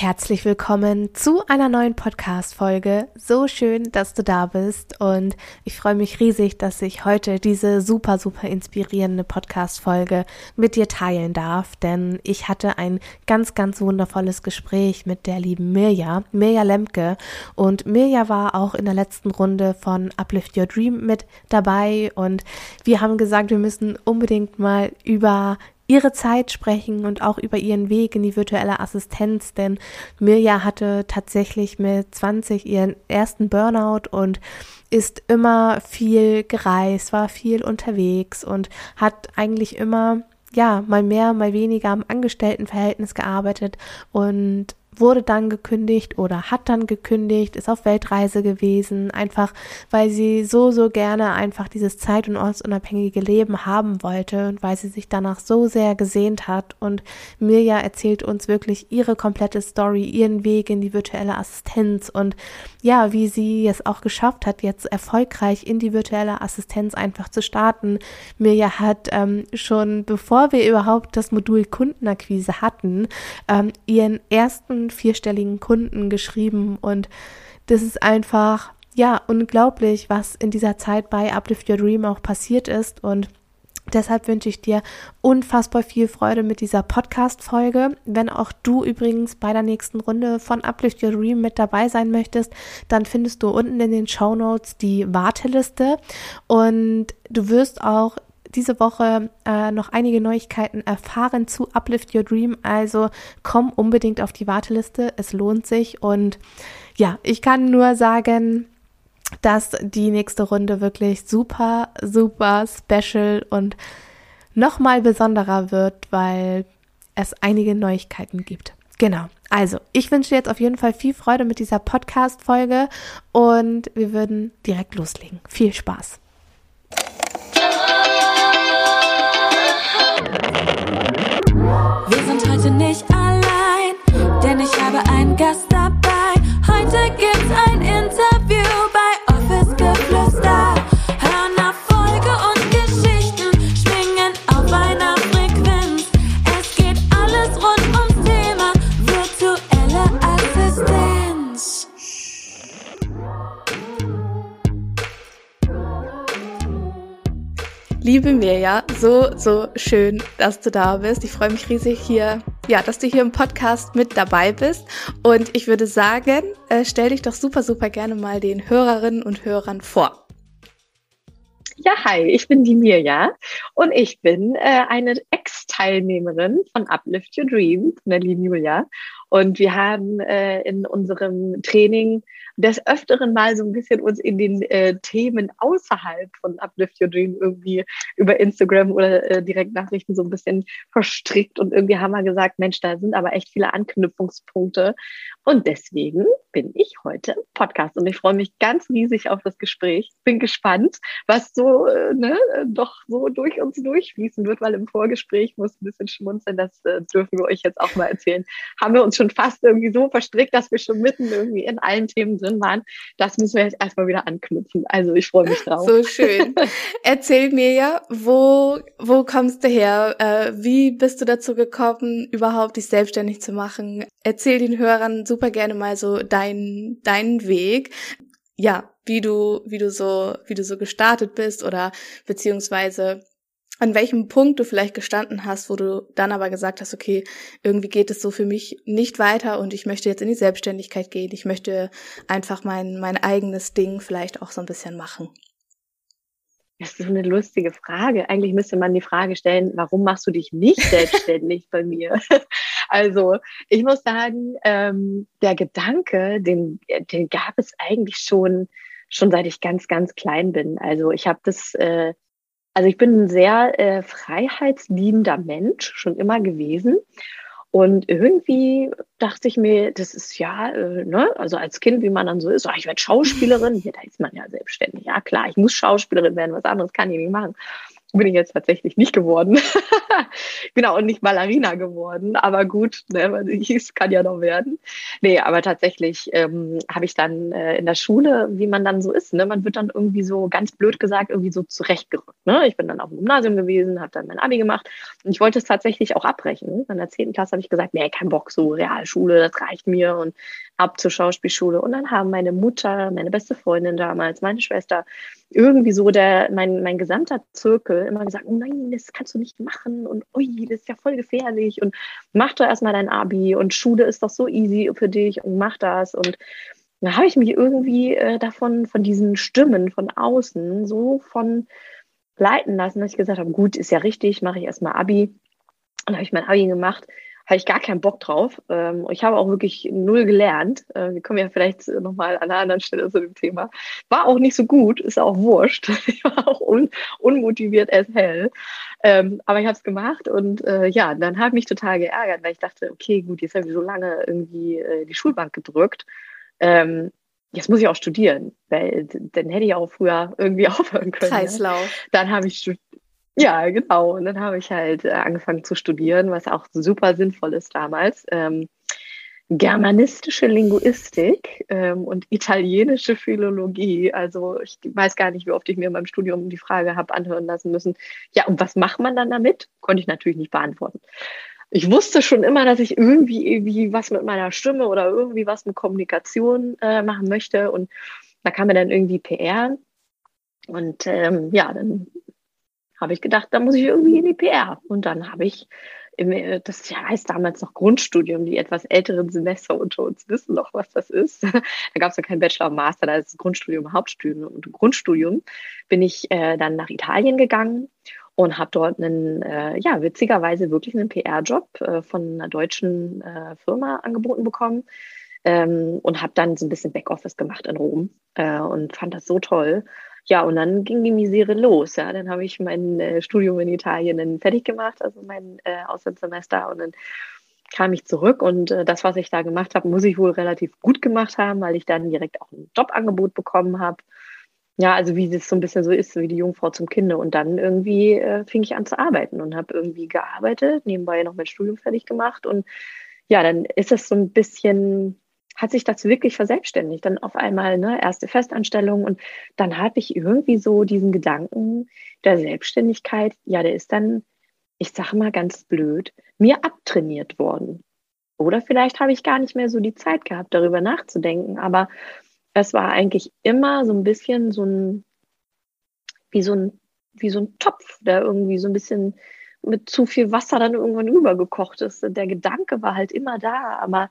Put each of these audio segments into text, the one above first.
Herzlich willkommen zu einer neuen Podcast-Folge. So schön, dass du da bist und ich freue mich riesig, dass ich heute diese super, super inspirierende Podcast-Folge mit dir teilen darf, denn ich hatte ein ganz, ganz wundervolles Gespräch mit der lieben Mirja, Mirja Lemke und Mirja war auch in der letzten Runde von Uplift Your Dream mit dabei und wir haben gesagt, wir müssen unbedingt mal über ihre Zeit sprechen und auch über ihren Weg in die virtuelle Assistenz, denn Mirja hatte tatsächlich mit 20 ihren ersten Burnout und ist immer viel gereist, war viel unterwegs und hat eigentlich immer ja, mal mehr, mal weniger am Angestelltenverhältnis gearbeitet und wurde dann gekündigt oder hat dann gekündigt, ist auf Weltreise gewesen, einfach weil sie so, so gerne einfach dieses zeit- und ortsunabhängige Leben haben wollte und weil sie sich danach so sehr gesehnt hat. Und Mirja erzählt uns wirklich ihre komplette Story, ihren Weg in die virtuelle Assistenz und ja, wie sie es auch geschafft hat, jetzt erfolgreich in die virtuelle Assistenz einfach zu starten. Mirja hat ähm, schon, bevor wir überhaupt das Modul Kundenakquise hatten, ähm, ihren ersten vierstelligen Kunden geschrieben und das ist einfach, ja, unglaublich, was in dieser Zeit bei Uplift Your Dream auch passiert ist und Deshalb wünsche ich dir unfassbar viel Freude mit dieser Podcast-Folge. Wenn auch du übrigens bei der nächsten Runde von Uplift Your Dream mit dabei sein möchtest, dann findest du unten in den Show Notes die Warteliste und du wirst auch diese Woche äh, noch einige Neuigkeiten erfahren zu Uplift Your Dream. Also komm unbedingt auf die Warteliste. Es lohnt sich. Und ja, ich kann nur sagen, dass die nächste Runde wirklich super, super special und nochmal besonderer wird, weil es einige Neuigkeiten gibt. Genau. Also, ich wünsche dir jetzt auf jeden Fall viel Freude mit dieser Podcast-Folge und wir würden direkt loslegen. Viel Spaß. Wir sind heute nicht allein, denn ich habe einen Gast dabei. Liebe Mirja, so, so schön, dass du da bist. Ich freue mich riesig hier, ja, dass du hier im Podcast mit dabei bist. Und ich würde sagen, äh, stell dich doch super, super gerne mal den Hörerinnen und Hörern vor. Ja, hi, ich bin die Mirja und ich bin äh, eine Ex-Teilnehmerin von Uplift Your Dream von der lieben Julia. Und wir haben äh, in unserem Training des Öfteren mal so ein bisschen uns in den äh, Themen außerhalb von Uplift Your Dream irgendwie über Instagram oder äh, Direktnachrichten so ein bisschen verstrickt. Und irgendwie haben wir gesagt, Mensch, da sind aber echt viele Anknüpfungspunkte. Und deswegen bin ich heute im Podcast und ich freue mich ganz riesig auf das Gespräch. Bin gespannt, was so äh, ne, doch so durch uns durchfließen wird, weil im Vorgespräch muss ein bisschen schmunzeln, das äh, dürfen wir euch jetzt auch mal erzählen. Haben wir uns schon fast irgendwie so verstrickt, dass wir schon mitten irgendwie in allen Themen drin waren. Das müssen wir jetzt erstmal wieder anknüpfen. Also ich freue mich drauf. So schön. Erzähl mir ja, wo, wo kommst du her? Äh, wie bist du dazu gekommen, überhaupt dich selbstständig zu machen? Erzähl den Hörern super gerne mal so deinen, deinen Weg. Ja, wie du, wie du so, wie du so gestartet bist oder beziehungsweise an welchem Punkt du vielleicht gestanden hast, wo du dann aber gesagt hast, okay, irgendwie geht es so für mich nicht weiter und ich möchte jetzt in die Selbstständigkeit gehen. Ich möchte einfach mein, mein eigenes Ding vielleicht auch so ein bisschen machen. Das ist so eine lustige Frage. Eigentlich müsste man die Frage stellen, warum machst du dich nicht selbstständig bei mir? Also ich muss sagen, ähm, der Gedanke, den, den gab es eigentlich schon, schon seit ich ganz, ganz klein bin. Also ich habe das äh, also ich bin ein sehr äh, freiheitsliebender Mensch, schon immer gewesen. Und irgendwie dachte ich mir, das ist ja, äh, ne, also als Kind, wie man dann so ist, oh, ich werde Schauspielerin, hier, da ist man ja selbstständig. Ja, klar, ich muss Schauspielerin werden, was anderes kann ich nicht machen. bin ich jetzt tatsächlich nicht geworden. genau, und nicht Ballerina geworden. Aber gut, ne, es kann ja noch werden. Nee, aber tatsächlich ähm, habe ich dann äh, in der Schule, wie man dann so ist, ne, man wird dann irgendwie so ganz blöd gesagt, irgendwie so zurechtgerückt. Ne? Ich bin dann auf dem Gymnasium gewesen, habe dann mein Abi gemacht und ich wollte es tatsächlich auch abbrechen. In der 10. Klasse habe ich gesagt, nee, kein Bock, so Realschule, das reicht mir und ab zur Schauspielschule. Und dann haben meine Mutter, meine beste Freundin damals, meine Schwester, irgendwie so der, mein, mein gesamter Zirkel immer gesagt, oh nein, das kannst du nicht machen und ui, das ist ja voll gefährlich und mach doch erstmal dein Abi und Schule ist doch so easy für dich und mach das und da habe ich mich irgendwie äh, davon, von diesen Stimmen von außen so von leiten lassen, dass ich gesagt habe, gut, ist ja richtig, mache ich erstmal Abi. Und habe ich mein Abi gemacht habe ich gar keinen Bock drauf. Ähm, ich habe auch wirklich null gelernt. Äh, wir kommen ja vielleicht nochmal an einer anderen Stelle zu dem Thema. War auch nicht so gut, ist auch wurscht. Ich war auch un unmotiviert as hell. Ähm, aber ich habe es gemacht und äh, ja, dann habe ich mich total geärgert, weil ich dachte, okay, gut, jetzt habe ich so lange irgendwie äh, die Schulbank gedrückt. Ähm, jetzt muss ich auch studieren, weil dann hätte ich auch früher irgendwie aufhören können. Ne? Kreislauf. Ja. Dann habe ich studiert ja, genau. Und dann habe ich halt äh, angefangen zu studieren, was auch super sinnvoll ist damals. Ähm, germanistische Linguistik ähm, und italienische Philologie. Also ich weiß gar nicht, wie oft ich mir in meinem Studium die Frage habe anhören lassen müssen, ja, und was macht man dann damit? Konnte ich natürlich nicht beantworten. Ich wusste schon immer, dass ich irgendwie, irgendwie was mit meiner Stimme oder irgendwie was mit Kommunikation äh, machen möchte. Und da kam mir dann irgendwie PR. Und ähm, ja, dann habe ich gedacht, da muss ich irgendwie in die PR. Und dann habe ich, im, äh, das heißt damals noch Grundstudium, die etwas älteren Semester unter uns wissen noch, was das ist. da gab es ja kein Bachelor und Master, da ist Grundstudium, Hauptstudium. Und Grundstudium bin ich äh, dann nach Italien gegangen und habe dort einen, äh, ja, witzigerweise wirklich einen PR-Job äh, von einer deutschen äh, Firma angeboten bekommen. Ähm, und habe dann so ein bisschen Backoffice gemacht in Rom äh, und fand das so toll ja, und dann ging die Misere los. Ja, dann habe ich mein äh, Studium in Italien dann fertig gemacht, also mein äh, Auslandssemester, und dann kam ich zurück und äh, das, was ich da gemacht habe, muss ich wohl relativ gut gemacht haben, weil ich dann direkt auch ein Jobangebot bekommen habe. Ja, also wie es so ein bisschen so ist, wie die Jungfrau zum Kinde. Und dann irgendwie äh, fing ich an zu arbeiten und habe irgendwie gearbeitet, nebenbei noch mein Studium fertig gemacht. Und ja, dann ist es so ein bisschen hat sich das wirklich verselbstständigt. Dann auf einmal ne, erste Festanstellung und dann habe ich irgendwie so diesen Gedanken der Selbstständigkeit, ja, der ist dann, ich sage mal ganz blöd, mir abtrainiert worden. Oder vielleicht habe ich gar nicht mehr so die Zeit gehabt, darüber nachzudenken, aber es war eigentlich immer so ein bisschen so ein, wie so ein, wie so ein Topf, der irgendwie so ein bisschen mit zu viel Wasser dann irgendwann übergekocht ist. Der Gedanke war halt immer da, aber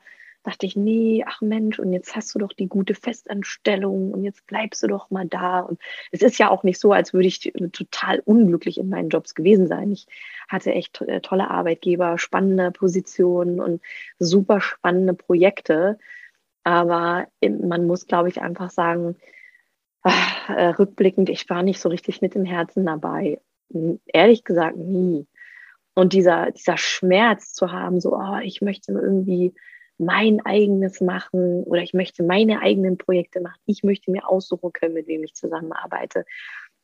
dachte ich, nee, ach Mensch, und jetzt hast du doch die gute Festanstellung und jetzt bleibst du doch mal da. Und es ist ja auch nicht so, als würde ich total unglücklich in meinen Jobs gewesen sein. Ich hatte echt äh, tolle Arbeitgeber, spannende Positionen und super spannende Projekte. Aber man muss, glaube ich, einfach sagen, ach, äh, rückblickend, ich war nicht so richtig mit dem Herzen dabei. Ehrlich gesagt, nie. Und dieser, dieser Schmerz zu haben, so, oh, ich möchte irgendwie mein eigenes machen oder ich möchte meine eigenen Projekte machen. Ich möchte mir aussuchen können, mit wem ich zusammenarbeite.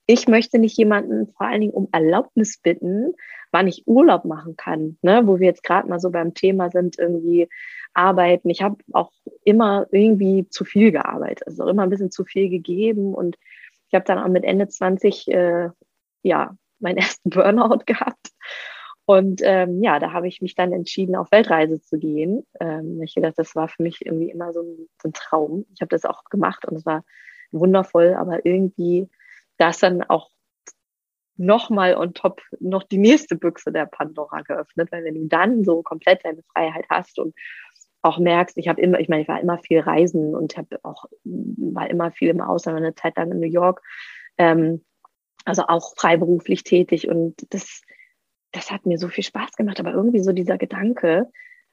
Ich möchte nicht jemanden vor allen Dingen um Erlaubnis bitten, wann ich Urlaub machen kann, ne? wo wir jetzt gerade mal so beim Thema sind, irgendwie arbeiten. Ich habe auch immer irgendwie zu viel gearbeitet, also immer ein bisschen zu viel gegeben und ich habe dann auch mit Ende 20 äh, ja meinen ersten Burnout gehabt und ähm, ja, da habe ich mich dann entschieden, auf Weltreise zu gehen. Ähm, ich gedacht, das war für mich irgendwie immer so ein, so ein Traum. Ich habe das auch gemacht und es war wundervoll, aber irgendwie, da ist dann auch nochmal on top noch die nächste Büchse der Pandora geöffnet, weil wenn du dann so komplett deine Freiheit hast und auch merkst, ich habe immer, ich meine, ich war immer viel reisen und habe auch, war immer viel im Ausland, eine Zeit lang in New York, ähm, also auch freiberuflich tätig und das das hat mir so viel Spaß gemacht, aber irgendwie so dieser Gedanke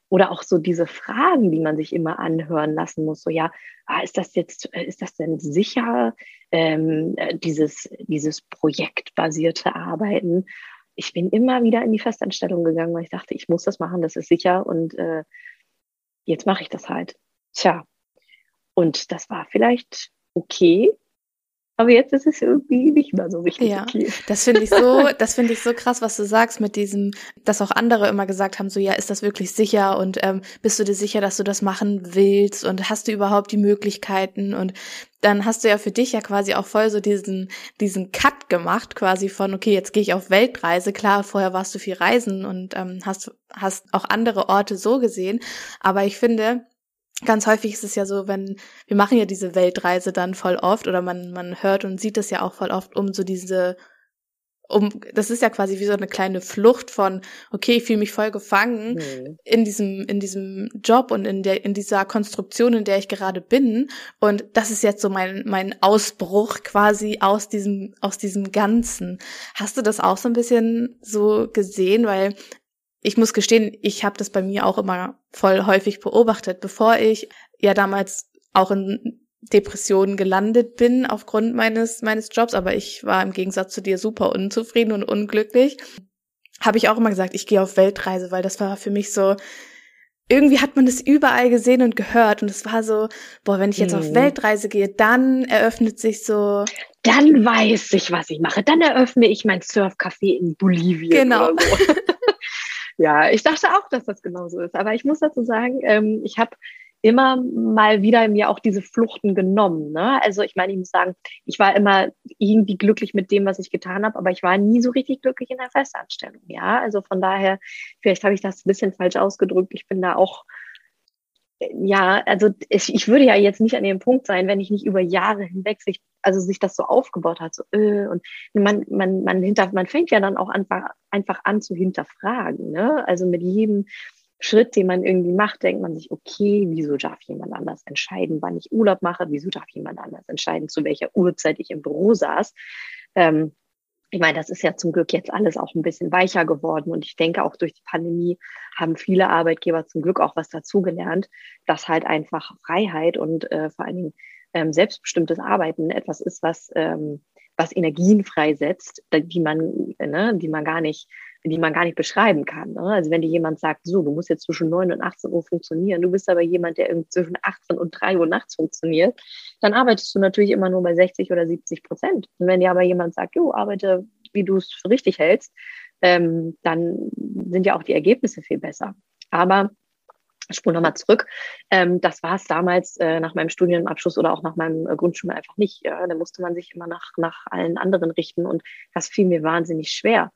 oder auch so diese Fragen, die man sich immer anhören lassen muss, so ja, ah, ist das jetzt, äh, ist das denn sicher, ähm, äh, dieses, dieses projektbasierte Arbeiten? Ich bin immer wieder in die Festanstellung gegangen, weil ich dachte, ich muss das machen, das ist sicher und äh, jetzt mache ich das halt. Tja, und das war vielleicht okay, Aber jetzt ist es irgendwie nicht mehr so richtig ja, okay. Das finde ich so, das finde ich so krass, was du sagst mit diesem, dass auch andere immer gesagt haben, so ja, ist das wirklich sicher und ähm, bist du dir sicher, dass du das machen willst und hast du überhaupt die Möglichkeiten und dann hast du ja für dich ja quasi auch voll so diesen, diesen Cut gemacht, quasi von, okay, jetzt gehe ich auf Weltreise. Klar, vorher warst du viel reisen und ähm, hast, hast auch andere Orte so gesehen. Aber ich finde, ganz häufig ist es ja so, wenn wir machen ja diese Weltreise dann voll oft oder man man hört und sieht das ja auch voll oft, um so diese um das ist ja quasi wie so eine kleine Flucht von okay, ich fühle mich voll gefangen mhm. in diesem in diesem Job und in der in dieser Konstruktion, in der ich gerade bin und das ist jetzt so mein mein Ausbruch quasi aus diesem aus diesem ganzen. Hast du das auch so ein bisschen so gesehen, weil ich muss gestehen, ich habe das bei mir auch immer voll häufig beobachtet, bevor ich ja damals auch in Depressionen gelandet bin aufgrund meines meines Jobs, aber ich war im Gegensatz zu dir super unzufrieden und unglücklich. Habe ich auch immer gesagt, ich gehe auf Weltreise, weil das war für mich so irgendwie hat man das überall gesehen und gehört und es war so, boah, wenn ich jetzt mhm. auf Weltreise gehe, dann eröffnet sich so dann weiß ich, was ich mache. Dann eröffne ich mein Surfcafé in Bolivien. Genau. So. Ja, ich dachte auch, dass das genauso ist. Aber ich muss dazu sagen, ähm, ich habe immer mal wieder mir auch diese Fluchten genommen. Ne? Also ich meine, ich muss sagen, ich war immer irgendwie glücklich mit dem, was ich getan habe, aber ich war nie so richtig glücklich in der Festanstellung. Ja, also von daher, vielleicht habe ich das ein bisschen falsch ausgedrückt. Ich bin da auch ja, also ich, ich würde ja jetzt nicht an dem Punkt sein, wenn ich nicht über Jahre hinweg sich, also sich das so aufgebaut hat, so äh, und man, man, man hinter, man fängt ja dann auch einfach, einfach an zu hinterfragen, ne? Also mit jedem Schritt, den man irgendwie macht, denkt man sich, okay, wieso darf jemand anders entscheiden, wann ich Urlaub mache? Wieso darf jemand anders entscheiden, zu welcher Uhrzeit ich im Büro saß? Ähm, ich meine, das ist ja zum Glück jetzt alles auch ein bisschen weicher geworden. Und ich denke, auch durch die Pandemie haben viele Arbeitgeber zum Glück auch was dazugelernt, dass halt einfach Freiheit und äh, vor allen Dingen ähm, selbstbestimmtes Arbeiten etwas ist, was, ähm, was Energien freisetzt, die man, ne, die man gar nicht die man gar nicht beschreiben kann. Ne? Also wenn dir jemand sagt, so, du musst jetzt zwischen 9 und 18 Uhr funktionieren, du bist aber jemand, der irgendwie zwischen 18 und 3 Uhr nachts funktioniert, dann arbeitest du natürlich immer nur bei 60 oder 70 Prozent. Und wenn dir aber jemand sagt, jo, arbeite, wie du es für richtig hältst, ähm, dann sind ja auch die Ergebnisse viel besser. Aber ich spule nochmal zurück. Ähm, das war es damals äh, nach meinem Studienabschluss oder auch nach meinem äh, Grundschule einfach nicht. Ja? Da musste man sich immer nach, nach allen anderen richten und das fiel mir wahnsinnig schwer.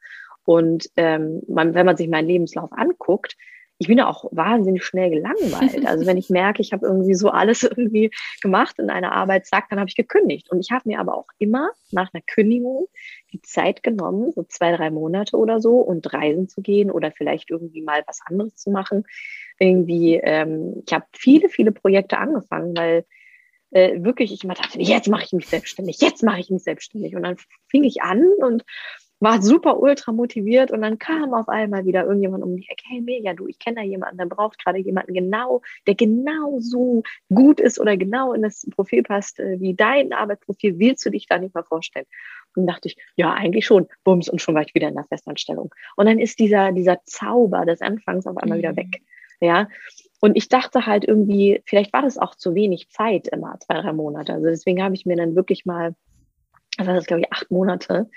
Und ähm, man, wenn man sich meinen Lebenslauf anguckt, ich bin ja auch wahnsinnig schnell gelangweilt. Also wenn ich merke, ich habe irgendwie so alles irgendwie gemacht in einer Arbeit, zack, dann habe ich gekündigt. Und ich habe mir aber auch immer nach einer Kündigung die Zeit genommen, so zwei, drei Monate oder so, und reisen zu gehen oder vielleicht irgendwie mal was anderes zu machen. Irgendwie, ähm, ich habe viele, viele Projekte angefangen, weil äh, wirklich ich immer dachte, jetzt mache ich mich selbstständig, jetzt mache ich mich selbstständig. Und dann fing ich an und war super ultra motiviert und dann kam auf einmal wieder irgendjemand um die Ecke, hey Meja, du, ich kenne da jemanden, der braucht gerade jemanden genau, der genau so gut ist oder genau in das Profil passt äh, wie dein Arbeitsprofil, willst du dich da nicht mal vorstellen? Und dachte ich, ja, eigentlich schon, bums, und schon war ich wieder in der Festanstellung. Und dann ist dieser, dieser Zauber des Anfangs auf einmal mhm. wieder weg. Ja, und ich dachte halt irgendwie, vielleicht war das auch zu wenig Zeit immer, zwei, drei Monate. Also deswegen habe ich mir dann wirklich mal, also das glaube ich acht Monate,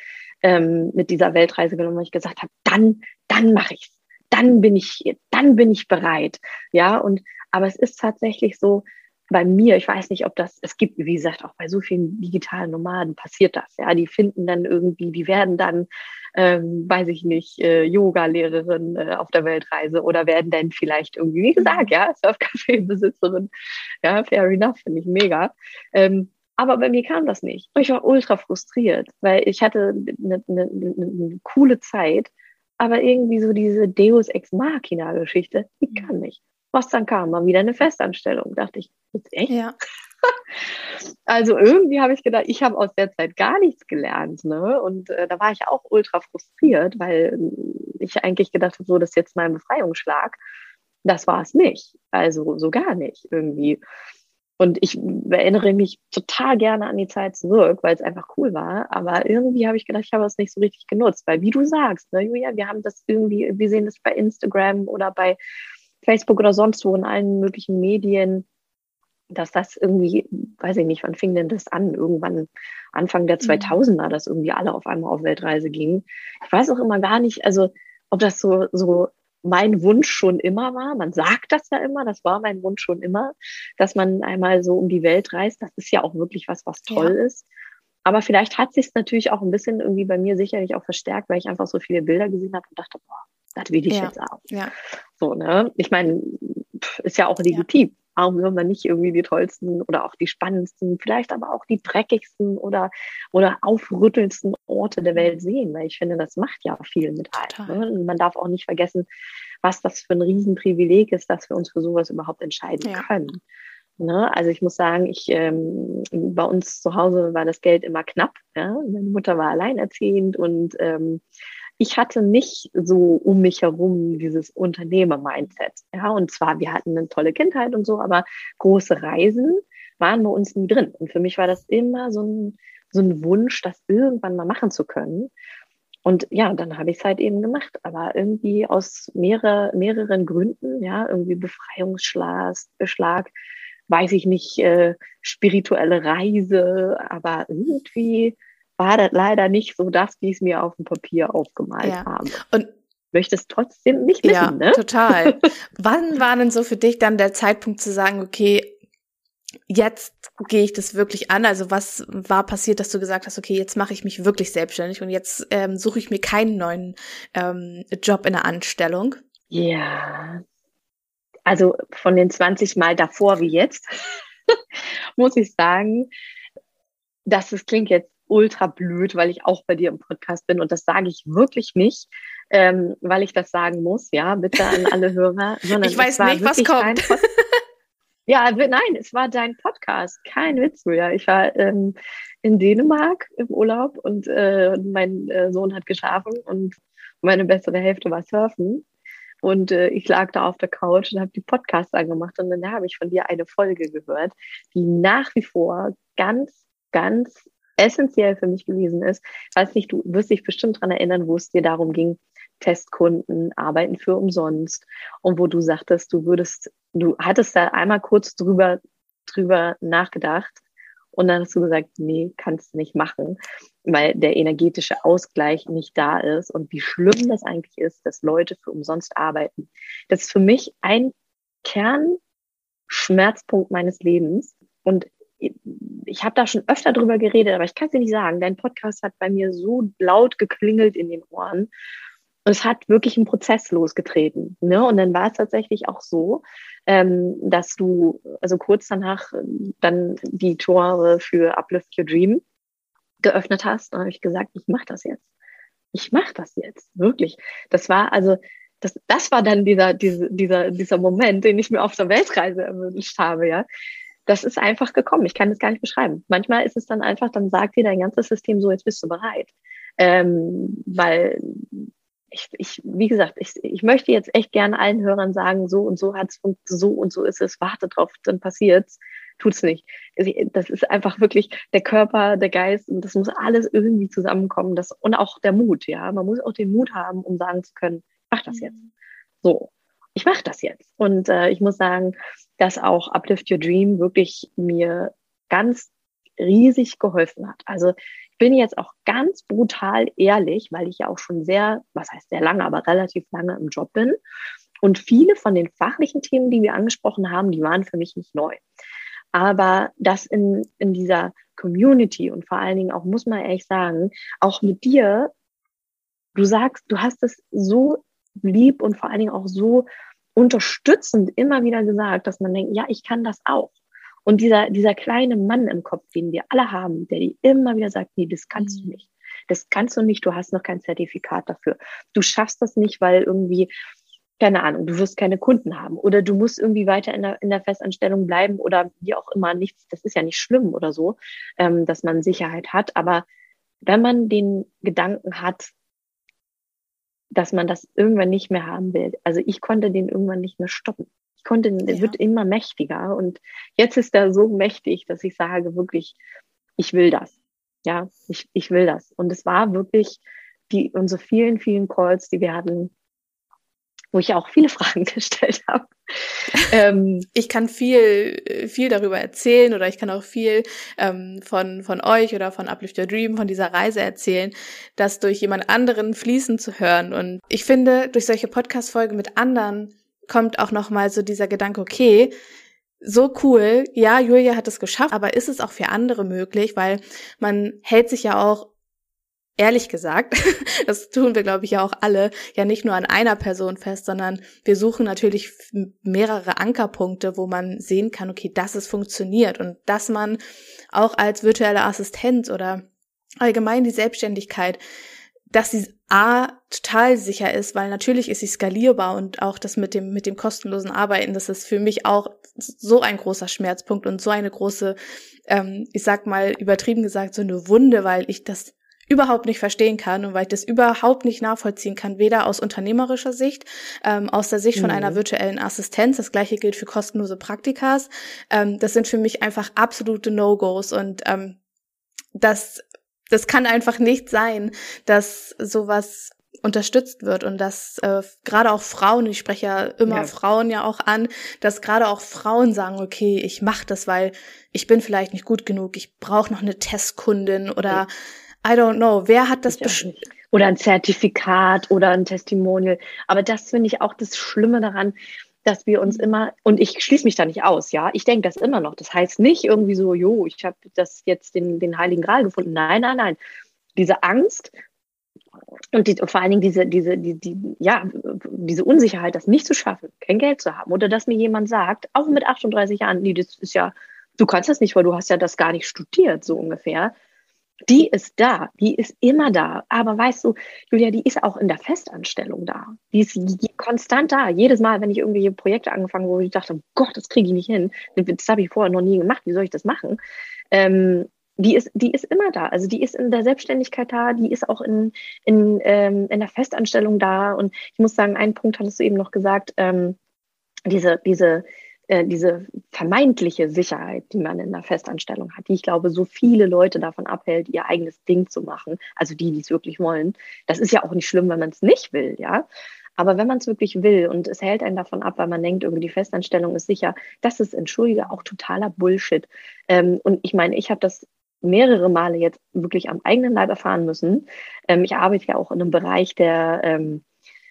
ähm, mit dieser Weltreise genommen, wo ich gesagt habe, dann, dann mache ich's, dann bin ich, dann bin ich bereit, ja. Und aber es ist tatsächlich so bei mir. Ich weiß nicht, ob das es gibt, wie gesagt, auch bei so vielen digitalen Nomaden passiert das, ja. Die finden dann irgendwie, die werden dann ähm, weiß ich nicht, äh, Yoga-Lehrerin äh, auf der Weltreise oder werden dann vielleicht irgendwie, wie gesagt, ja, Surfcafé-Besitzerin. Ja, fair enough, finde ich mega. Ähm, aber bei mir kam das nicht. Ich war ultra frustriert, weil ich hatte eine, eine, eine coole Zeit, aber irgendwie so diese Deus Ex Machina Geschichte, die mhm. kam nicht. Was dann kam, war wieder eine Festanstellung. Dachte ich, jetzt echt? Ja. also irgendwie habe ich gedacht, ich habe aus der Zeit gar nichts gelernt. Ne? Und äh, da war ich auch ultra frustriert, weil ich eigentlich gedacht habe, so, das ist jetzt mein Befreiungsschlag. Das war es nicht. Also so gar nicht irgendwie. Und ich erinnere mich total gerne an die Zeit zurück, weil es einfach cool war. Aber irgendwie habe ich gedacht, ich habe es nicht so richtig genutzt. Weil wie du sagst, ne, Julia, wir haben das irgendwie, wir sehen das bei Instagram oder bei Facebook oder sonst wo in allen möglichen Medien. dass das irgendwie, weiß ich nicht, wann fing denn das an? Irgendwann Anfang der 2000er, mhm. dass irgendwie alle auf einmal auf Weltreise gingen. Ich weiß auch immer gar nicht, also ob das so, so mein Wunsch schon immer war. Man sagt das ja immer, das war mein Wunsch schon immer, dass man einmal so um die Welt reist. Das ist ja auch wirklich was, was toll ja. ist. Aber vielleicht hat sich es natürlich auch ein bisschen irgendwie bei mir sicherlich auch verstärkt, weil ich einfach so viele Bilder gesehen habe und dachte, boah, das will ich ja. jetzt auch. Ja. So, ne? Ich meine, ist ja auch legitim. Warum soll man nicht irgendwie die tollsten oder auch die spannendsten, vielleicht aber auch die dreckigsten oder, oder aufrüttelndsten Orte der Welt sehen? Weil ich finde, das macht ja viel mit einem. Ne? Man darf auch nicht vergessen, was das für ein Riesenprivileg ist, dass wir uns für sowas überhaupt entscheiden ja. können. Ne? Also ich muss sagen, ich ähm, bei uns zu Hause war das Geld immer knapp. Ja? Meine Mutter war alleinerziehend und ähm, ich hatte nicht so um mich herum dieses Unternehmer-Mindset. Ja, und zwar, wir hatten eine tolle Kindheit und so, aber große Reisen waren bei uns nie drin. Und für mich war das immer so ein, so ein Wunsch, das irgendwann mal machen zu können. Und ja, dann habe ich es halt eben gemacht, aber irgendwie aus mehrere, mehreren Gründen, ja, irgendwie Befreiungsschlag, weiß ich nicht, äh, spirituelle Reise, aber irgendwie war das leider nicht so das, wie ich es mir auf dem Papier aufgemalt ja. habe. Und möchte es trotzdem nicht wissen, ja, ne? total. Wann war denn so für dich dann der Zeitpunkt zu sagen, okay, jetzt gehe ich das wirklich an? Also was war passiert, dass du gesagt hast, okay, jetzt mache ich mich wirklich selbstständig und jetzt ähm, suche ich mir keinen neuen ähm, Job in der Anstellung? Ja, also von den 20 Mal davor wie jetzt, muss ich sagen, dass es klingt jetzt ultra blöd, weil ich auch bei dir im Podcast bin und das sage ich wirklich nicht, ähm, weil ich das sagen muss, ja, bitte an alle Hörer. Sondern ich weiß nicht, was kommt. ja, nein, es war dein Podcast, kein Witz, Julia. Ich war ähm, in Dänemark im Urlaub und äh, mein äh, Sohn hat geschlafen und meine bessere Hälfte war surfen. Und äh, ich lag da auf der Couch und habe die Podcasts angemacht und dann habe ich von dir eine Folge gehört, die nach wie vor ganz, ganz essentiell für mich gewesen ist. Weiß nicht, du wirst dich bestimmt daran erinnern, wo es dir darum ging, Testkunden arbeiten für umsonst und wo du sagtest, du würdest, du hattest da einmal kurz drüber, drüber nachgedacht und dann hast du gesagt, nee, kannst du nicht machen, weil der energetische Ausgleich nicht da ist und wie schlimm das eigentlich ist, dass Leute für umsonst arbeiten. Das ist für mich ein Kernschmerzpunkt meines Lebens und ich habe da schon öfter drüber geredet, aber ich kann es dir nicht sagen. Dein Podcast hat bei mir so laut geklingelt in den Ohren. Und es hat wirklich einen Prozess losgetreten. Ne? Und dann war es tatsächlich auch so, ähm, dass du, also kurz danach, dann die Tore für Uplift Your Dream geöffnet hast. Und habe ich gesagt, ich mache das jetzt. Ich mache das jetzt. Wirklich. Das war also, das, das war dann dieser, dieser, dieser, dieser Moment, den ich mir auf der Weltreise erwünscht habe, ja das ist einfach gekommen. Ich kann das gar nicht beschreiben. Manchmal ist es dann einfach, dann sagt dir dein ganzes System so, jetzt bist du bereit. Ähm, weil ich, ich, wie gesagt, ich, ich möchte jetzt echt gerne allen Hörern sagen, so und so hat's und so und so ist es, warte drauf, dann passiert's. Tut's nicht. Das ist einfach wirklich der Körper, der Geist und das muss alles irgendwie zusammenkommen. Das, und auch der Mut, ja. Man muss auch den Mut haben, um sagen zu können, mach das jetzt. So ich mache das jetzt. Und äh, ich muss sagen, dass auch Uplift Your Dream wirklich mir ganz riesig geholfen hat. Also ich bin jetzt auch ganz brutal ehrlich, weil ich ja auch schon sehr, was heißt sehr lange, aber relativ lange im Job bin. Und viele von den fachlichen Themen, die wir angesprochen haben, die waren für mich nicht neu. Aber das in, in dieser Community und vor allen Dingen auch, muss man ehrlich sagen, auch mit dir, du sagst, du hast es so lieb und vor allen Dingen auch so unterstützend immer wieder gesagt, dass man denkt, ja, ich kann das auch. Und dieser, dieser kleine Mann im Kopf, den wir alle haben, der dir immer wieder sagt, nee, das kannst mhm. du nicht. Das kannst du nicht, du hast noch kein Zertifikat dafür. Du schaffst das nicht, weil irgendwie, keine Ahnung, du wirst keine Kunden haben oder du musst irgendwie weiter in der, in der Festanstellung bleiben oder wie auch immer, nichts, das ist ja nicht schlimm oder so, ähm, dass man Sicherheit hat. Aber wenn man den Gedanken hat, dass man das irgendwann nicht mehr haben will. Also ich konnte den irgendwann nicht mehr stoppen. Ich konnte, der ja. wird immer mächtiger und jetzt ist er so mächtig, dass ich sage wirklich, ich will das. Ja, ich, ich will das. Und es war wirklich die, unsere vielen, vielen Calls, die wir hatten, wo ich auch viele Fragen gestellt habe. ähm, ich kann viel, viel darüber erzählen oder ich kann auch viel ähm, von, von euch oder von Uplift Your Dream, von dieser Reise erzählen, das durch jemand anderen fließen zu hören. Und ich finde, durch solche Podcast-Folgen mit anderen kommt auch nochmal so dieser Gedanke, okay, so cool, ja, Julia hat es geschafft, aber ist es auch für andere möglich, weil man hält sich ja auch ehrlich gesagt, das tun wir, glaube ich, ja auch alle, ja nicht nur an einer Person fest, sondern wir suchen natürlich mehrere Ankerpunkte, wo man sehen kann, okay, dass es funktioniert und dass man auch als virtuelle Assistenz oder allgemein die Selbstständigkeit, dass sie A total sicher ist, weil natürlich ist sie skalierbar und auch das mit dem mit dem kostenlosen Arbeiten, das ist für mich auch so ein großer Schmerzpunkt und so eine große, ähm, ich sag mal übertrieben gesagt so eine Wunde, weil ich das überhaupt nicht verstehen kann und weil ich das überhaupt nicht nachvollziehen kann, weder aus unternehmerischer Sicht, ähm, aus der Sicht von mhm. einer virtuellen Assistenz. Das gleiche gilt für kostenlose Praktikas. Ähm, das sind für mich einfach absolute No-Gos und ähm, das, das kann einfach nicht sein, dass sowas unterstützt wird und dass äh, gerade auch Frauen, ich spreche ja immer ja. Frauen ja auch an, dass gerade auch Frauen sagen, okay, ich mache das, weil ich bin vielleicht nicht gut genug, ich brauche noch eine Testkundin oder ja I don't know, wer hat das bestimmt? Oder ein Zertifikat oder ein Testimonial. Aber das finde ich auch das Schlimme daran, dass wir uns immer, und ich schließe mich da nicht aus, ja, ich denke das immer noch. Das heißt nicht irgendwie so, jo, ich habe das jetzt den, den Heiligen Gral gefunden. Nein, nein, nein. Diese Angst und, die, und vor allen Dingen diese, diese, die, die, ja, diese Unsicherheit, das nicht zu schaffen, kein Geld zu haben. Oder dass mir jemand sagt, auch mit 38 Jahren, nee, das ist ja, du kannst das nicht, weil du hast ja das gar nicht studiert, so ungefähr die ist da, die ist immer da. Aber weißt du, Julia, die ist auch in der Festanstellung da. Die ist konstant da. Jedes Mal, wenn ich irgendwelche Projekte angefangen habe, wo ich dachte, oh Gott, das kriege ich nicht hin. Das habe ich vorher noch nie gemacht. Wie soll ich das machen? Ähm, die ist, die ist immer da. Also die ist in der Selbstständigkeit da, die ist auch in, in, ähm, in der Festanstellung da. Und ich muss sagen, einen Punkt hattest du eben noch gesagt, ähm, diese, diese, äh, diese vermeintliche Sicherheit, die man in einer Festanstellung hat, die ich glaube, so viele Leute davon abhält, ihr eigenes Ding zu machen, also die, die es wirklich wollen. Das ist ja auch nicht schlimm, wenn man es nicht will, ja. Aber wenn man es wirklich will und es hält einen davon ab, weil man denkt, irgendwie die Festanstellung ist sicher, das ist, entschuldige, auch totaler Bullshit. Ähm, und ich meine, ich habe das mehrere Male jetzt wirklich am eigenen Leib erfahren müssen. Ähm, ich arbeite ja auch in einem Bereich, der ähm,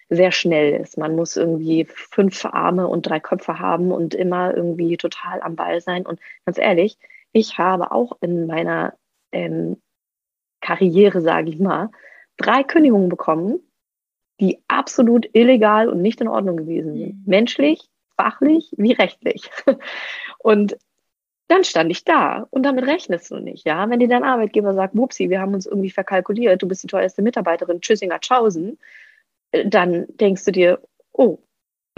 sehr schnell ist. Man muss irgendwie fünf Arme und drei Köpfe haben und immer irgendwie total am Ball sein. Und ganz ehrlich, ich habe auch in meiner ähm, Karriere, sage ich mal, drei Kündigungen bekommen, die absolut illegal und nicht in Ordnung gewesen sind. Mhm. Menschlich, fachlich wie rechtlich. Und dann stand ich da und damit rechnest du nicht, ja. Wenn dir dein Arbeitgeber sagt, Wupsi, wir haben uns irgendwie verkalkuliert, du bist die teuerste Mitarbeiterin, Tschüssinger Tschaußen, dann denkst du dir, oh,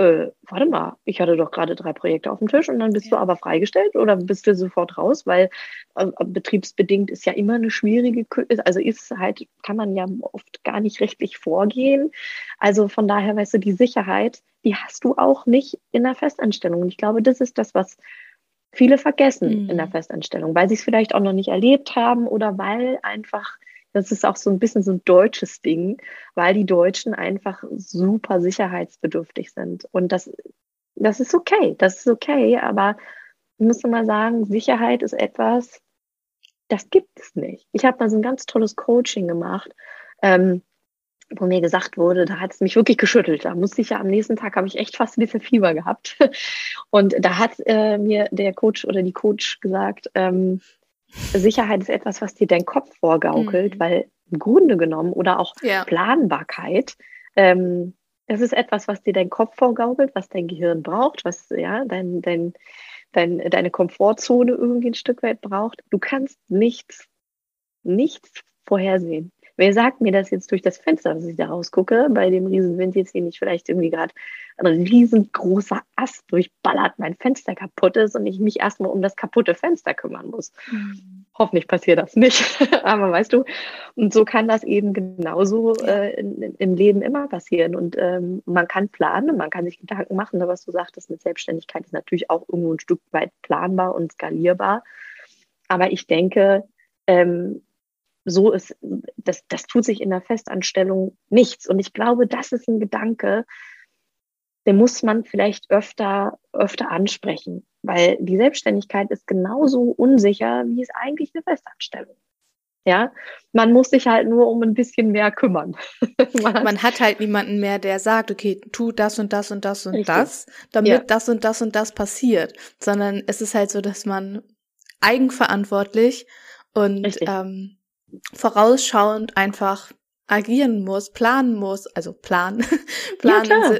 äh, warte mal, ich hatte doch gerade drei Projekte auf dem Tisch und dann bist ja. du aber freigestellt oder bist du sofort raus, weil äh, betriebsbedingt ist ja immer eine schwierige, also ist halt, kann man ja oft gar nicht rechtlich vorgehen. Also von daher, weißt du, die Sicherheit, die hast du auch nicht in der Festanstellung. Und ich glaube, das ist das, was viele vergessen mhm. in der mhm. Festanstellung, weil sie es vielleicht auch noch nicht erlebt haben oder weil einfach das ist auch so ein bisschen so ein deutsches Ding, weil die Deutschen einfach super sicherheitsbedürftig sind. Und das, das ist okay, das ist okay, aber ich muss mal sagen, Sicherheit ist etwas, das gibt es nicht. Ich habe mal so ein ganz tolles Coaching gemacht, ähm, wo mir gesagt wurde, da hat es mich wirklich geschüttelt. Da musste ich ja am nächsten Tag, habe ich echt fast ein bisschen Fieber gehabt. Und da hat äh, mir der Coach oder die Coach gesagt, ähm, Sicherheit ist etwas, was dir dein Kopf vorgaukelt, mhm. weil im Grunde genommen oder auch ja. Planbarkeit, ähm, es ist etwas, was dir dein Kopf vorgaukelt, was dein Gehirn braucht, was ja dein, dein, dein, deine Komfortzone irgendwie ein Stück weit braucht. Du kannst nichts, nichts vorhersehen. Wer sagt mir das jetzt durch das Fenster, dass ich da rausgucke, bei dem Riesenwind jetzt hier nicht vielleicht irgendwie gerade ein riesengroßer Ast durchballert, mein Fenster kaputt ist und ich mich erstmal um das kaputte Fenster kümmern muss. Mhm. Hoffentlich passiert das nicht. Aber weißt du, und so kann das eben genauso äh, in, im Leben immer passieren. Und ähm, man kann planen man kann sich Gedanken machen, was du sagtest mit Selbstständigkeit ist natürlich auch irgendwo ein Stück weit planbar und skalierbar. Aber ich denke, ähm, so ist, das, das tut sich in der Festanstellung nichts. Und ich glaube, das ist ein Gedanke, den muss man vielleicht öfter, öfter ansprechen, weil die Selbstständigkeit ist genauso unsicher, wie es eigentlich eine Festanstellung ja, man muss sich halt nur um ein bisschen mehr kümmern. man, hat, man, hat, halt niemanden mehr, der sagt, okay, tu das und das und das und Richtig. das, damit ja. das und das und das passiert, sondern es ist halt so, dass man eigenverantwortlich und ähm, vorausschauend einfach agieren muss, planen muss, also planen, planen, ja,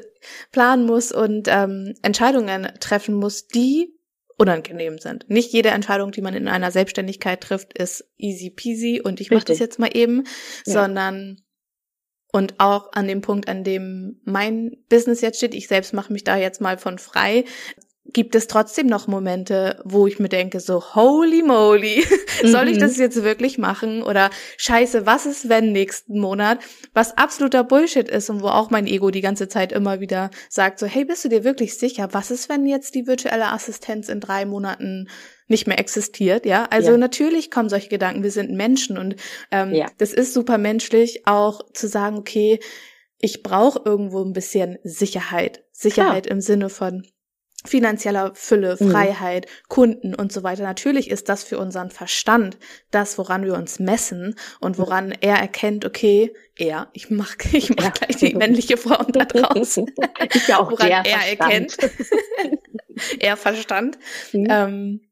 planen muss und ähm, Entscheidungen treffen muss, die unangenehm sind. Nicht jede Entscheidung, die man in einer Selbstständigkeit trifft, ist easy peasy und ich mache das jetzt mal eben, ja. sondern und auch an dem Punkt, an dem mein Business jetzt steht, ich selbst mache mich da jetzt mal von frei, gibt es trotzdem noch Momente, wo ich mir denke, so, holy moly, soll ich das mhm. jetzt wirklich machen? Oder scheiße, was ist, wenn nächsten Monat? Was absoluter Bullshit ist und wo auch mein Ego die ganze Zeit immer wieder sagt, so, hey, bist du dir wirklich sicher? Was ist, wenn jetzt die virtuelle Assistenz in drei Monaten nicht mehr existiert, ja. Also ja. natürlich kommen solche Gedanken, wir sind Menschen und ähm, ja. das ist super menschlich, auch zu sagen, okay, ich brauche irgendwo ein bisschen Sicherheit. Sicherheit Klar. im Sinne von, finanzieller Fülle, mhm. Freiheit, mhm. Kunden und so weiter. Natürlich ist das für unseren Verstand das, woran wir uns messen und woran er erkennt, okay, er, ich mach, ich mach ja. gleich die männliche Form da draußen. Ja auch woran er Verstand. erkennt. er Verstand. Mhm. Ähm,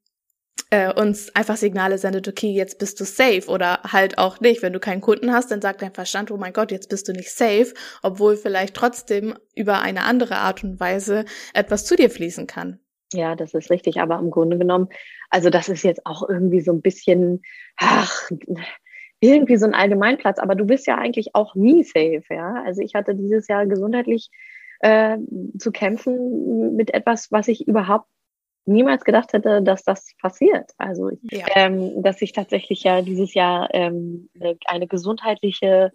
äh, uns einfach Signale sendet, okay, jetzt bist du safe oder halt auch nicht. Wenn du keinen Kunden hast, dann sagt dein Verstand, oh mein Gott, jetzt bist du nicht safe, obwohl vielleicht trotzdem über eine andere Art und Weise etwas zu dir fließen kann. Ja, das ist richtig. Aber im Grunde genommen, also das ist jetzt auch irgendwie so ein bisschen, ach, irgendwie so ein Allgemeinplatz. Aber du bist ja eigentlich auch nie safe, ja. Also ich hatte dieses Jahr gesundheitlich äh, zu kämpfen mit etwas, was ich überhaupt niemals gedacht hätte, dass das passiert. Also, ja. ähm, dass ich tatsächlich ja dieses Jahr ähm, eine gesundheitliche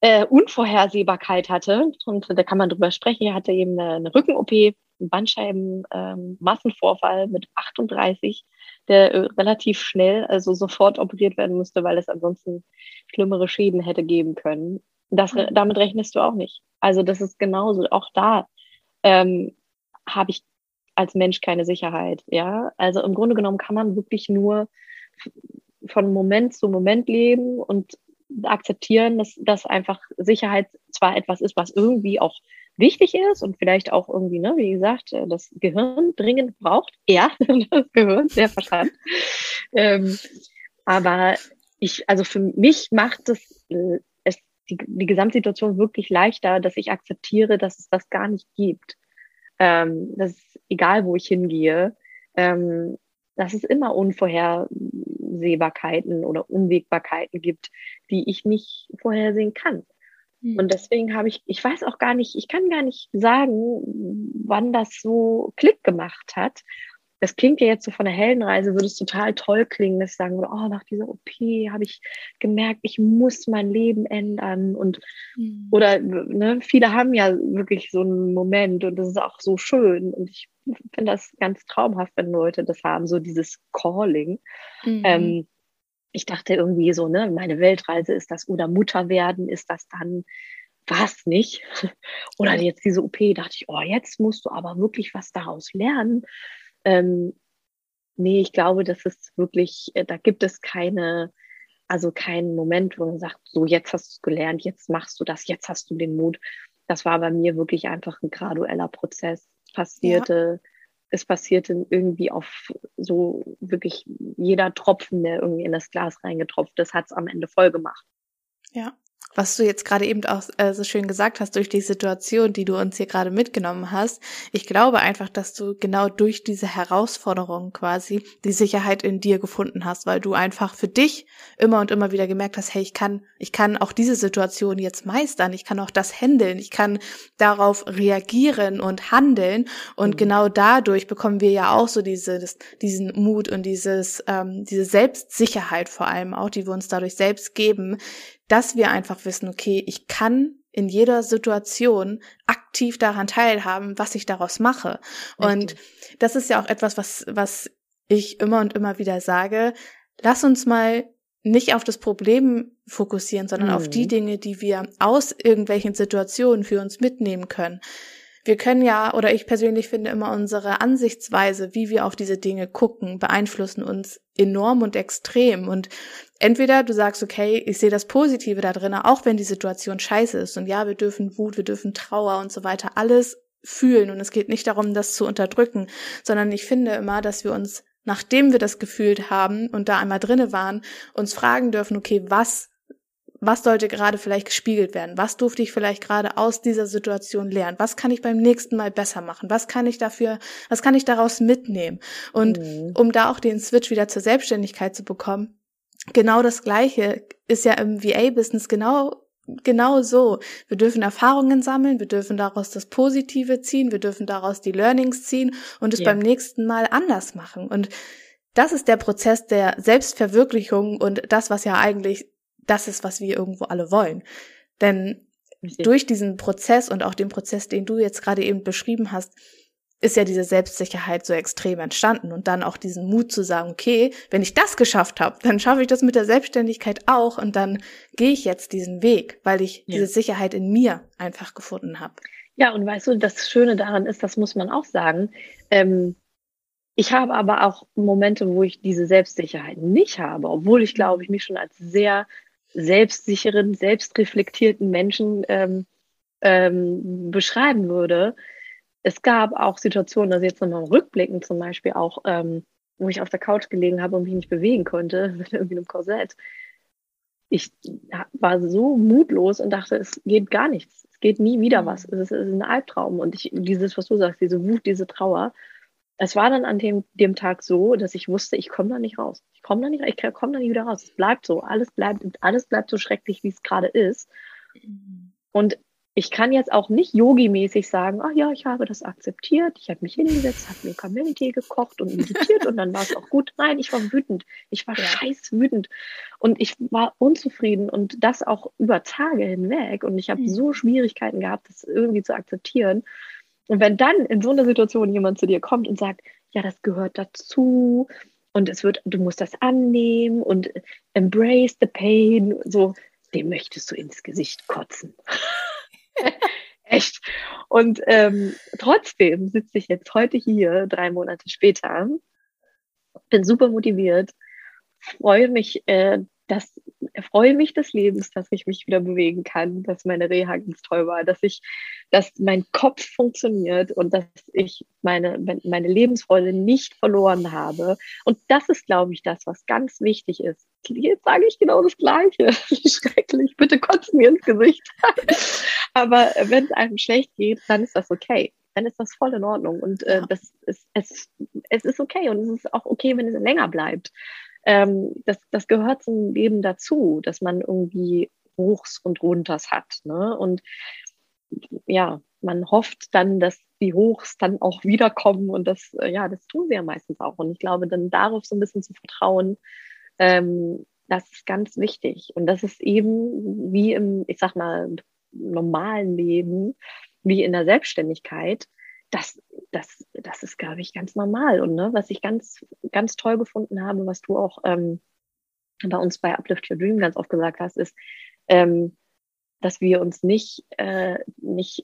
äh, Unvorhersehbarkeit hatte. Und da kann man drüber sprechen. Er hatte eben eine, eine Rücken-OP, einen Bandscheiben-Massenvorfall ähm, mit 38, der äh, relativ schnell, also sofort operiert werden musste, weil es ansonsten schlimmere Schäden hätte geben können. Das, mhm. Damit rechnest du auch nicht. Also das ist genauso. Auch da ähm, habe ich als Mensch keine Sicherheit. Ja, also im Grunde genommen kann man wirklich nur von Moment zu Moment leben und akzeptieren, dass das einfach Sicherheit zwar etwas ist, was irgendwie auch wichtig ist und vielleicht auch irgendwie, ne, wie gesagt, äh, das Gehirn dringend braucht. Ja, das Gehirn, der Verstand. ähm, aber ich, also für mich macht es, äh, es die, die Gesamtsituation wirklich leichter, dass ich akzeptiere, dass es das gar nicht gibt ähm, dass egal wo ich hingehe, ähm, dass es immer Unvorhersehbarkeiten oder Unwägbarkeiten gibt, die ich nicht vorhersehen kann. Mhm. Und deswegen habe ich, ich weiß auch gar nicht, ich kann gar nicht sagen, wann das so Klick gemacht hat das klingt ja jetzt so von der Heldenreise, würde es total toll klingen, dass ich sagen würde, oh, nach dieser OP habe ich gemerkt, ich muss mein Leben ändern. Und mhm. oder ne, viele haben ja wirklich so einen Moment und das ist auch so schön. Und ich finde das ganz traumhaft, wenn Leute das haben, so dieses Calling. Mhm. Ähm, ich dachte irgendwie so, ne, meine Weltreise ist das oder Mutter werden, ist das dann was nicht? Oder jetzt diese OP, dachte ich, oh, jetzt musst du aber wirklich was daraus lernen. Ähm, nee, ich glaube, das ist wirklich, äh, da gibt es keine, also keinen Moment, wo man sagt, so jetzt hast du es gelernt, jetzt machst du das, jetzt hast du den Mut. Das war bei mir wirklich einfach ein gradueller Prozess. Passierte, ja. es passierte irgendwie auf so wirklich jeder Tropfen, der irgendwie in das Glas reingetropft ist, hat es am Ende voll gemacht. Ja, was du jetzt gerade eben auch äh, so schön gesagt hast, durch die Situation, die du uns hier gerade mitgenommen hast, ich glaube einfach, dass du genau durch diese Herausforderung quasi die Sicherheit in dir gefunden hast, weil du einfach für dich immer und immer wieder gemerkt hast, hey, ich kann, ich kann auch diese Situation jetzt meistern, ich kann auch das handeln, ich kann darauf reagieren und handeln und mhm. genau dadurch bekommen wir ja auch so diese, das, diesen Mut und dieses, ähm, diese Selbstsicherheit vor allem auch, die wir uns dadurch selbst geben, dass wir einfach wissen, okay, ich kann in jeder Situation aktiv daran teilhaben, was ich daraus mache. Richtig. Und das ist ja auch etwas, was, was ich immer und immer wieder sage. Lass uns mal nicht auf das Problem fokussieren, sondern mhm. auf die mhm. Dinge, die wir aus irgendwelchen Situationen für uns mitnehmen können. Wir können ja, oder ich persönlich finde immer unsere Ansichtsweise, wie wir auf diese Dinge gucken, beeinflussen uns enorm und extrem. Und entweder du sagst, okay, ich sehe das Positive da drin, auch wenn die Situation scheiße ist. Und ja, wir dürfen Wut, wir dürfen Trauer und so weiter alles fühlen. Und es geht nicht darum, das zu unterdrücken, sondern ich finde immer, dass wir uns, nachdem wir das gefühlt haben und da einmal drinne waren, uns fragen dürfen, okay, was was sollte gerade vielleicht gespiegelt werden? Was durfte ich vielleicht gerade aus dieser Situation lernen? Was kann ich beim nächsten Mal besser machen? Was kann ich dafür, was kann ich daraus mitnehmen? Und mhm. um da auch den Switch wieder zur Selbstständigkeit zu bekommen, genau das Gleiche ist ja im VA-Business genau genau so. Wir dürfen Erfahrungen sammeln, wir dürfen daraus das Positive ziehen, wir dürfen daraus die Learnings ziehen und es ja. beim nächsten Mal anders machen. Und das ist der Prozess der Selbstverwirklichung und das, was ja eigentlich das ist, was wir irgendwo alle wollen. Denn Richtig. durch diesen Prozess und auch den Prozess, den du jetzt gerade eben beschrieben hast, ist ja diese Selbstsicherheit so extrem entstanden und dann auch diesen Mut zu sagen, okay, wenn ich das geschafft habe, dann schaffe ich das mit der Selbstständigkeit auch und dann gehe ich jetzt diesen Weg, weil ich ja. diese Sicherheit in mir einfach gefunden habe. Ja, und weißt du, das Schöne daran ist, das muss man auch sagen, ähm, ich habe aber auch Momente, wo ich diese Selbstsicherheit nicht habe, obwohl ich glaube, ich mich schon als sehr selbstsicheren, selbstreflektierten Menschen ähm, ähm, beschreiben würde. Es gab auch Situationen, also jetzt nochmal rückblickend zum Beispiel auch, ähm, wo ich auf der Couch gelegen habe und mich nicht bewegen konnte, mit irgendwie einem Korsett. Ich war so mutlos und dachte, es geht gar nichts. Es geht nie wieder was. Es ist, es ist ein Albtraum. Und ich, dieses, was du sagst, diese Wut, diese Trauer, es war dann an dem, dem Tag so, dass ich wusste, ich komme da nicht raus. Ich komme da nicht, ich komme da nicht wieder raus. Es bleibt so. Alles bleibt, alles bleibt so schrecklich, wie es gerade ist. Und ich kann jetzt auch nicht yogi-mäßig sagen, ach ja, ich habe das akzeptiert, ich habe mich hingesetzt, habe mir Kamillentee gekocht und meditiert und dann war es auch gut. Nein, ich war wütend. Ich war ja. scheiß wütend. Und ich war unzufrieden und das auch über Tage hinweg. Und ich habe mhm. so Schwierigkeiten gehabt, das irgendwie zu akzeptieren. Und wenn dann in so einer Situation jemand zu dir kommt und sagt, ja, das gehört dazu und es wird, du musst das annehmen und embrace the pain, so, dem möchtest du ins Gesicht kotzen. Echt. Und ähm, trotzdem sitze ich jetzt heute hier, drei Monate später, bin super motiviert, freue mich, äh, dass freue mich des Lebens, dass ich mich wieder bewegen kann, dass meine Reha ganz toll war, dass ich, dass mein Kopf funktioniert und dass ich meine, meine Lebensfreude nicht verloren habe. Und das ist, glaube ich, das, was ganz wichtig ist. Jetzt sage ich genau das Gleiche. Schrecklich. Bitte kotzen mir ins Gesicht. Aber wenn es einem schlecht geht, dann ist das okay dann ist das voll in Ordnung. Und äh, das ist, es, es ist okay und es ist auch okay, wenn es länger bleibt ähm, das, das gehört zum Leben dazu, dass man irgendwie Hochs und Runters hat. Ne? Und ja, man hofft dann, dass die Hochs dann auch wiederkommen und das, äh, ja, das tun wir ja meistens auch. Und ich glaube, dann darauf so ein bisschen zu vertrauen, ähm, das ist ganz wichtig. Und das ist eben wie im, ich sag mal, normalen Leben, wie in der Selbstständigkeit, das, das, das ist, glaube ich, ganz normal. Und ne, was ich ganz, ganz toll gefunden habe, was du auch ähm, bei uns bei Uplift Your Dream ganz oft gesagt hast, ist, ähm, dass wir uns nicht, äh, nicht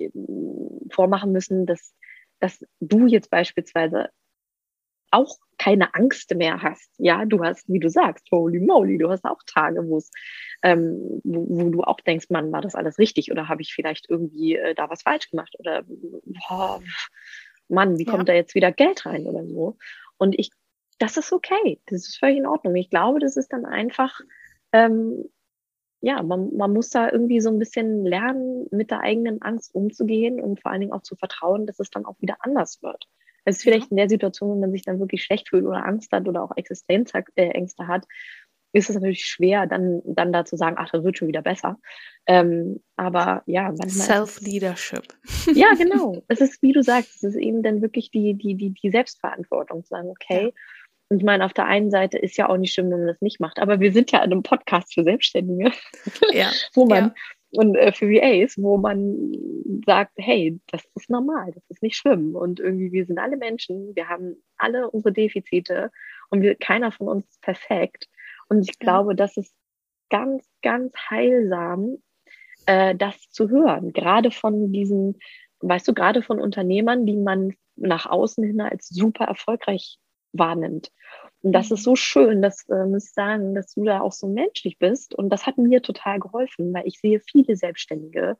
vormachen müssen, dass, dass du jetzt beispielsweise auch keine Angst mehr hast. Ja, du hast, wie du sagst, holy moly, du hast auch Tage, wo es, ähm, wo, wo, du auch denkst, Mann, war das alles richtig oder habe ich vielleicht irgendwie äh, da was falsch gemacht oder boah, Mann, wie kommt ja. da jetzt wieder Geld rein oder so? Und ich, das ist okay, das ist völlig in Ordnung. Ich glaube, das ist dann einfach, ähm, ja, man, man muss da irgendwie so ein bisschen lernen, mit der eigenen Angst umzugehen und vor allen Dingen auch zu vertrauen, dass es dann auch wieder anders wird. Es ist vielleicht in der Situation, wenn man sich dann wirklich schlecht fühlt oder Angst hat oder auch Existenzängste hat, ist es natürlich schwer, dann, dann da zu sagen, ach, das wird schon wieder besser. Ähm, aber ja, manchmal. Self-Leadership. Ja, genau. Es ist, wie du sagst, es ist eben dann wirklich die, die, die, die Selbstverantwortung zu sagen, okay. Ja. Und ich meine, auf der einen Seite ist ja auch nicht schlimm, wenn man das nicht macht, aber wir sind ja in einem Podcast für Selbstständige, ja. wo man, ja und äh, für VAs, wo man sagt, hey, das ist normal, das ist nicht schlimm. Und irgendwie wir sind alle Menschen, wir haben alle unsere Defizite und wir, keiner von uns ist perfekt. Und ich glaube, das ist ganz, ganz heilsam, äh, das zu hören, gerade von diesen weißt du, gerade von Unternehmern, die man nach außen hin als super erfolgreich wahrnimmt. Und das ist so schön, dass äh, muss ich sagen, dass du da auch so menschlich bist. Und das hat mir total geholfen, weil ich sehe viele Selbstständige,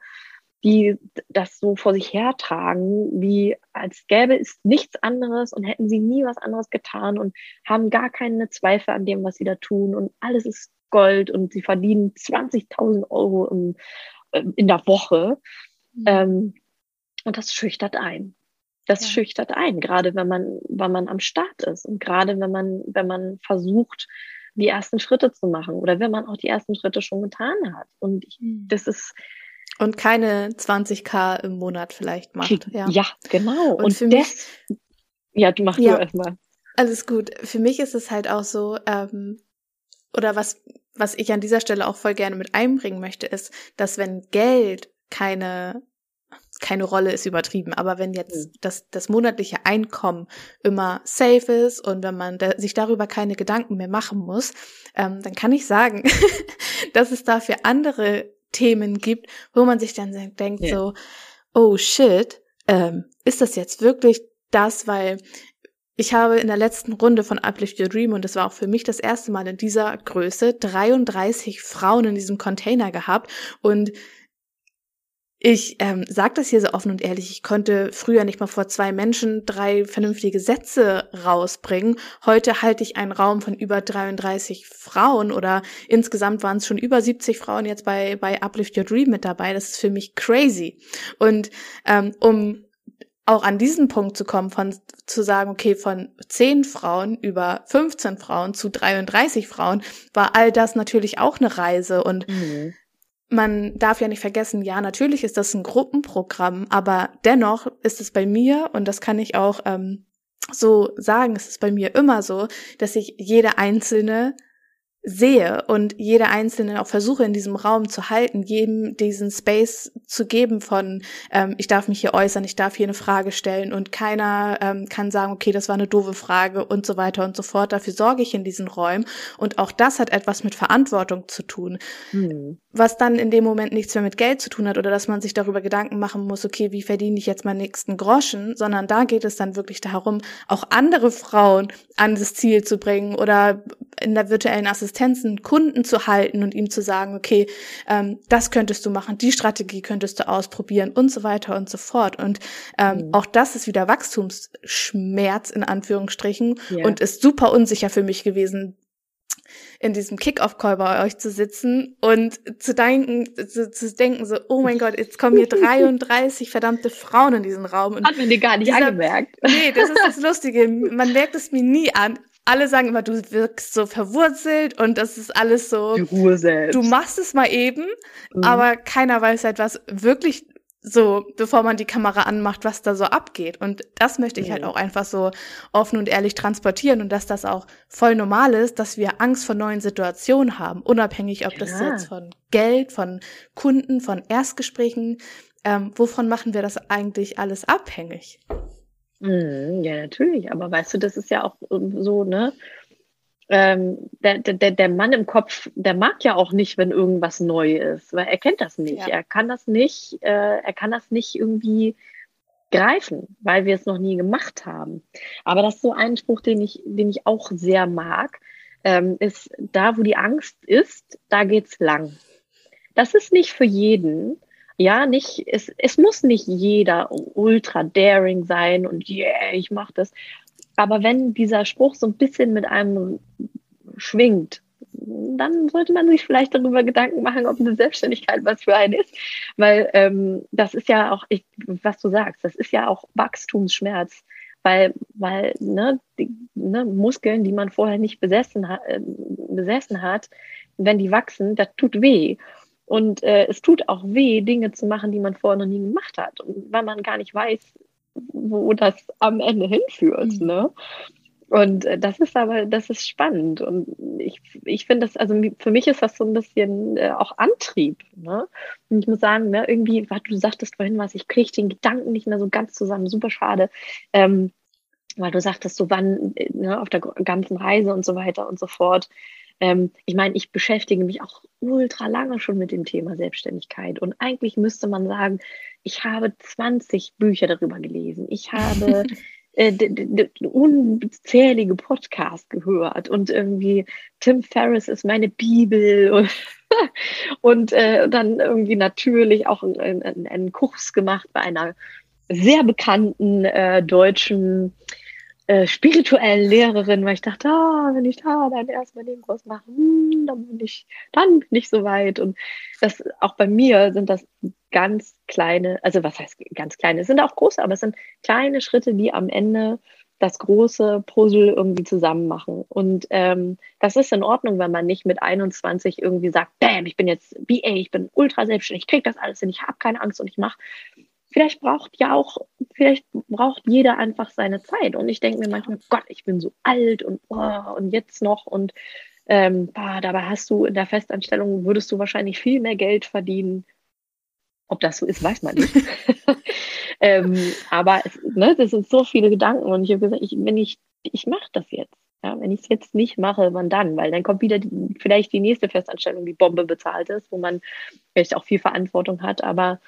die das so vor sich hertragen, wie als gäbe es nichts anderes und hätten sie nie was anderes getan und haben gar keine Zweifel an dem, was sie da tun und alles ist Gold und sie verdienen 20.000 Euro im, ähm, in der Woche. Mhm. Ähm, und das schüchtert ein. Das ja. schüchtert ein, gerade wenn man, wenn man am Start ist und gerade wenn man, wenn man versucht, die ersten Schritte zu machen oder wenn man auch die ersten Schritte schon getan hat. Und ich, mhm. das ist, und keine 20k im Monat vielleicht macht. Ja, ja genau. Und, und für das, mich, ja, du machst ja, erstmal. Alles gut. Für mich ist es halt auch so, ähm, oder was, was ich an dieser Stelle auch voll gerne mit einbringen möchte, ist, dass wenn Geld keine keine Rolle ist übertrieben, aber wenn jetzt mhm. das, das monatliche Einkommen immer safe ist und wenn man da, sich darüber keine Gedanken mehr machen muss, ähm, dann kann ich sagen, dass es dafür andere Themen gibt, wo man sich dann denkt ja. so, oh shit, ähm, ist das jetzt wirklich das, weil ich habe in der letzten Runde von Uplift Your Dream, und das war auch für mich das erste Mal in dieser Größe, 33 Frauen in diesem Container gehabt und ich ähm, sage das hier so offen und ehrlich, ich konnte früher nicht mal vor zwei Menschen drei vernünftige Sätze rausbringen. Heute halte ich einen Raum von über 33 Frauen oder insgesamt waren es schon über 70 Frauen jetzt bei, bei Uplift Your Dream mit dabei. Das ist für mich crazy. Und ähm, um auch an diesen Punkt zu kommen, von zu sagen, okay, von 10 Frauen über 15 Frauen zu 33 Frauen, war all das natürlich auch eine Reise und mhm man darf ja nicht vergessen, ja, natürlich ist das ein Gruppenprogramm, aber dennoch ist es bei mir, und das kann ich auch ähm, so sagen, es ist bei mir immer so, dass ich jede einzelne sehe und jede einzelne auch versuche in diesem Raum zu halten, jedem diesen Space zu geben von ähm, ich darf mich hier äußern, ich darf hier eine Frage stellen und keiner ähm, kann sagen, okay, das war eine doofe Frage und so weiter und so fort. Dafür sorge ich in diesen Räumen und auch das hat etwas mit Verantwortung zu tun, mhm. was dann in dem Moment nichts mehr mit Geld zu tun hat oder dass man sich darüber Gedanken machen muss, okay, wie verdiene ich jetzt meinen nächsten Groschen, sondern da geht es dann wirklich darum, auch andere Frauen an das Ziel zu bringen oder in der virtuellen Assistenzen Kunden zu halten und ihm zu sagen, okay, ähm, das könntest du machen, die Strategie könntest du ausprobieren und so weiter und so fort. Und ähm, mhm. auch das ist wieder Wachstumsschmerz in Anführungsstrichen yeah. und ist super unsicher für mich gewesen, in diesem Kick-Off-Call bei euch zu sitzen und zu denken, zu, zu, denken so, oh mein Gott, jetzt kommen hier 33 verdammte Frauen in diesen Raum. Und Hat man dir gar nicht dieser, angemerkt. Nee, das ist das Lustige. Man merkt es mir nie an alle sagen immer, du wirkst so verwurzelt und das ist alles so. Die Ruhe selbst. Du machst es mal eben, mhm. aber keiner weiß halt, was wirklich so, bevor man die Kamera anmacht, was da so abgeht. Und das möchte ich halt mhm. halt auch einfach so offen und ehrlich transportieren und dass das auch voll normal ist, dass wir Angst vor neuen Situationen haben, unabhängig, ob ja. das jetzt von Geld, von Kunden, von Erstgesprächen, ähm, wovon machen wir das eigentlich alles abhängig? Mhm, ja, natürlich. Aber weißt du, das ist ja auch so, ne? Ähm, der, der, der Mann im Kopf, der mag ja auch nicht, wenn irgendwas neu ist, weil er kennt das nicht. Ja. Er kann das nicht, äh, er kann das nicht irgendwie greifen, weil wir es noch nie gemacht haben. Aber das ist so ein Spruch, den ich, den ich auch sehr mag, ähm, ist, da wo die Angst ist, da geht's lang. Das ist nicht für jeden, ja, nicht, es, es muss nicht jeder ultra daring sein und yeah, ich mach das. Aber wenn dieser Spruch so ein bisschen mit einem schwingt, dann sollte man sich vielleicht darüber Gedanken machen, ob eine Selbstständigkeit was für einen ist. Weil ähm, das ist ja auch, ich, was du sagst, das ist ja auch Wachstumsschmerz. Weil, weil ne, die, ne, Muskeln, die man vorher nicht besessen, ha äh, besessen hat, wenn die wachsen, das tut weh. Und äh, es tut auch weh, Dinge zu machen, die man vorher noch nie gemacht hat. Weil man gar nicht weiß, wo das am Ende hinführt. Mhm. Ne? Und äh, das ist aber, das ist spannend. Und ich, ich finde das, also für mich ist das so ein bisschen äh, auch Antrieb. Ne? Und ich muss sagen, ne, irgendwie, was du sagtest vorhin was, ich kriege den Gedanken nicht mehr so ganz zusammen, super schade. Ähm, weil du sagtest, so wann äh, ne, auf der ganzen Reise und so weiter und so fort. Ähm, ich meine, ich beschäftige mich auch ultra lange schon mit dem Thema Selbstständigkeit. Und eigentlich müsste man sagen, ich habe 20 Bücher darüber gelesen. Ich habe äh, unzählige Podcasts gehört. Und irgendwie Tim Ferriss ist meine Bibel. Und, und äh, dann irgendwie natürlich auch einen, einen Kurs gemacht bei einer sehr bekannten äh, deutschen äh, spirituellen Lehrerin, weil ich dachte, ah, wenn ich da dann erstmal den Kurs mache, hm, dann bin ich, dann bin ich soweit. Und das auch bei mir sind das ganz kleine, also was heißt ganz kleine, es sind auch große, aber es sind kleine Schritte, die am Ende das große Puzzle irgendwie zusammen machen. Und ähm, das ist in Ordnung, wenn man nicht mit 21 irgendwie sagt, bam, ich bin jetzt BA, ich bin ultra selbstständig, ich krieg das alles hin, ich habe keine Angst und ich mache vielleicht braucht ja auch, vielleicht braucht jeder einfach seine Zeit. Und ich denke mir manchmal, Gott, ich bin so alt und, oh, und jetzt noch und ähm, bah, dabei hast du in der Festanstellung, würdest du wahrscheinlich viel mehr Geld verdienen. Ob das so ist, weiß man nicht. ähm, aber es, ne, das sind so viele Gedanken und ich habe gesagt, ich, wenn ich, ich mache das jetzt. Ja, wenn ich es jetzt nicht mache, wann dann? Weil dann kommt wieder die, vielleicht die nächste Festanstellung, die Bombe bezahlt ist, wo man vielleicht auch viel Verantwortung hat. Aber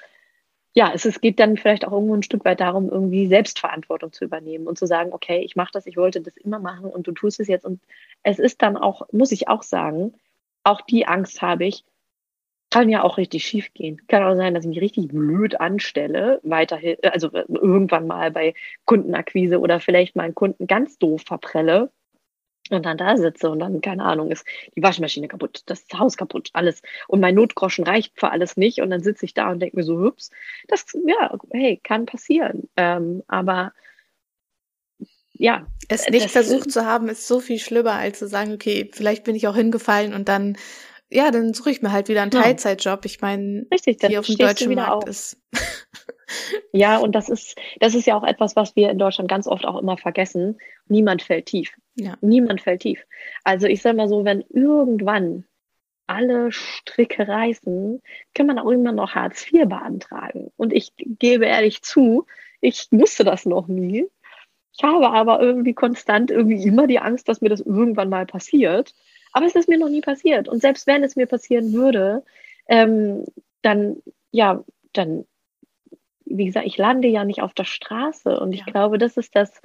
ja, es, es geht dann vielleicht auch irgendwo ein Stück weit darum, irgendwie Selbstverantwortung zu übernehmen und zu sagen, okay, ich mache das, ich wollte das immer machen und du tust es jetzt. Und es ist dann auch, muss ich auch sagen, auch die Angst habe ich, kann ja auch richtig schief gehen. Kann auch sein, dass ich mich richtig blöd anstelle, weiterhin, also irgendwann mal bei Kundenakquise oder vielleicht mal einen Kunden ganz doof verprelle und dann da sitze und dann, keine Ahnung, ist die Waschmaschine kaputt, das Haus kaputt, alles. Und mein Notgroschen reicht für alles nicht. Und dann sitze ich da und denke mir so, hübs, das, ja, hey, kann passieren. Ähm, aber ja. Es nicht das, versucht zu haben, ist so viel schlimmer, als zu sagen, okay, vielleicht bin ich auch hingefallen und dann, ja, dann suche ich mir halt wieder einen Teilzeitjob. Ich meine, hier auf dem deutschen Markt ist. ja, und das ist, das ist ja auch etwas, was wir in Deutschland ganz oft auch immer vergessen. Niemand fällt tief. Ja. Niemand fällt tief. Also ich sage mal so, wenn irgendwann alle Stricke reißen, kann man auch immer noch Hartz IV beantragen. Und ich gebe ehrlich zu, ich wusste das noch nie. Ich habe aber irgendwie konstant irgendwie immer die Angst, dass mir das irgendwann mal passiert. Aber es ist mir noch nie passiert. Und selbst wenn es mir passieren würde, ähm, dann, ja, dann, wie gesagt, ich lande ja nicht auf der Straße. Und ich ja. glaube, das ist das,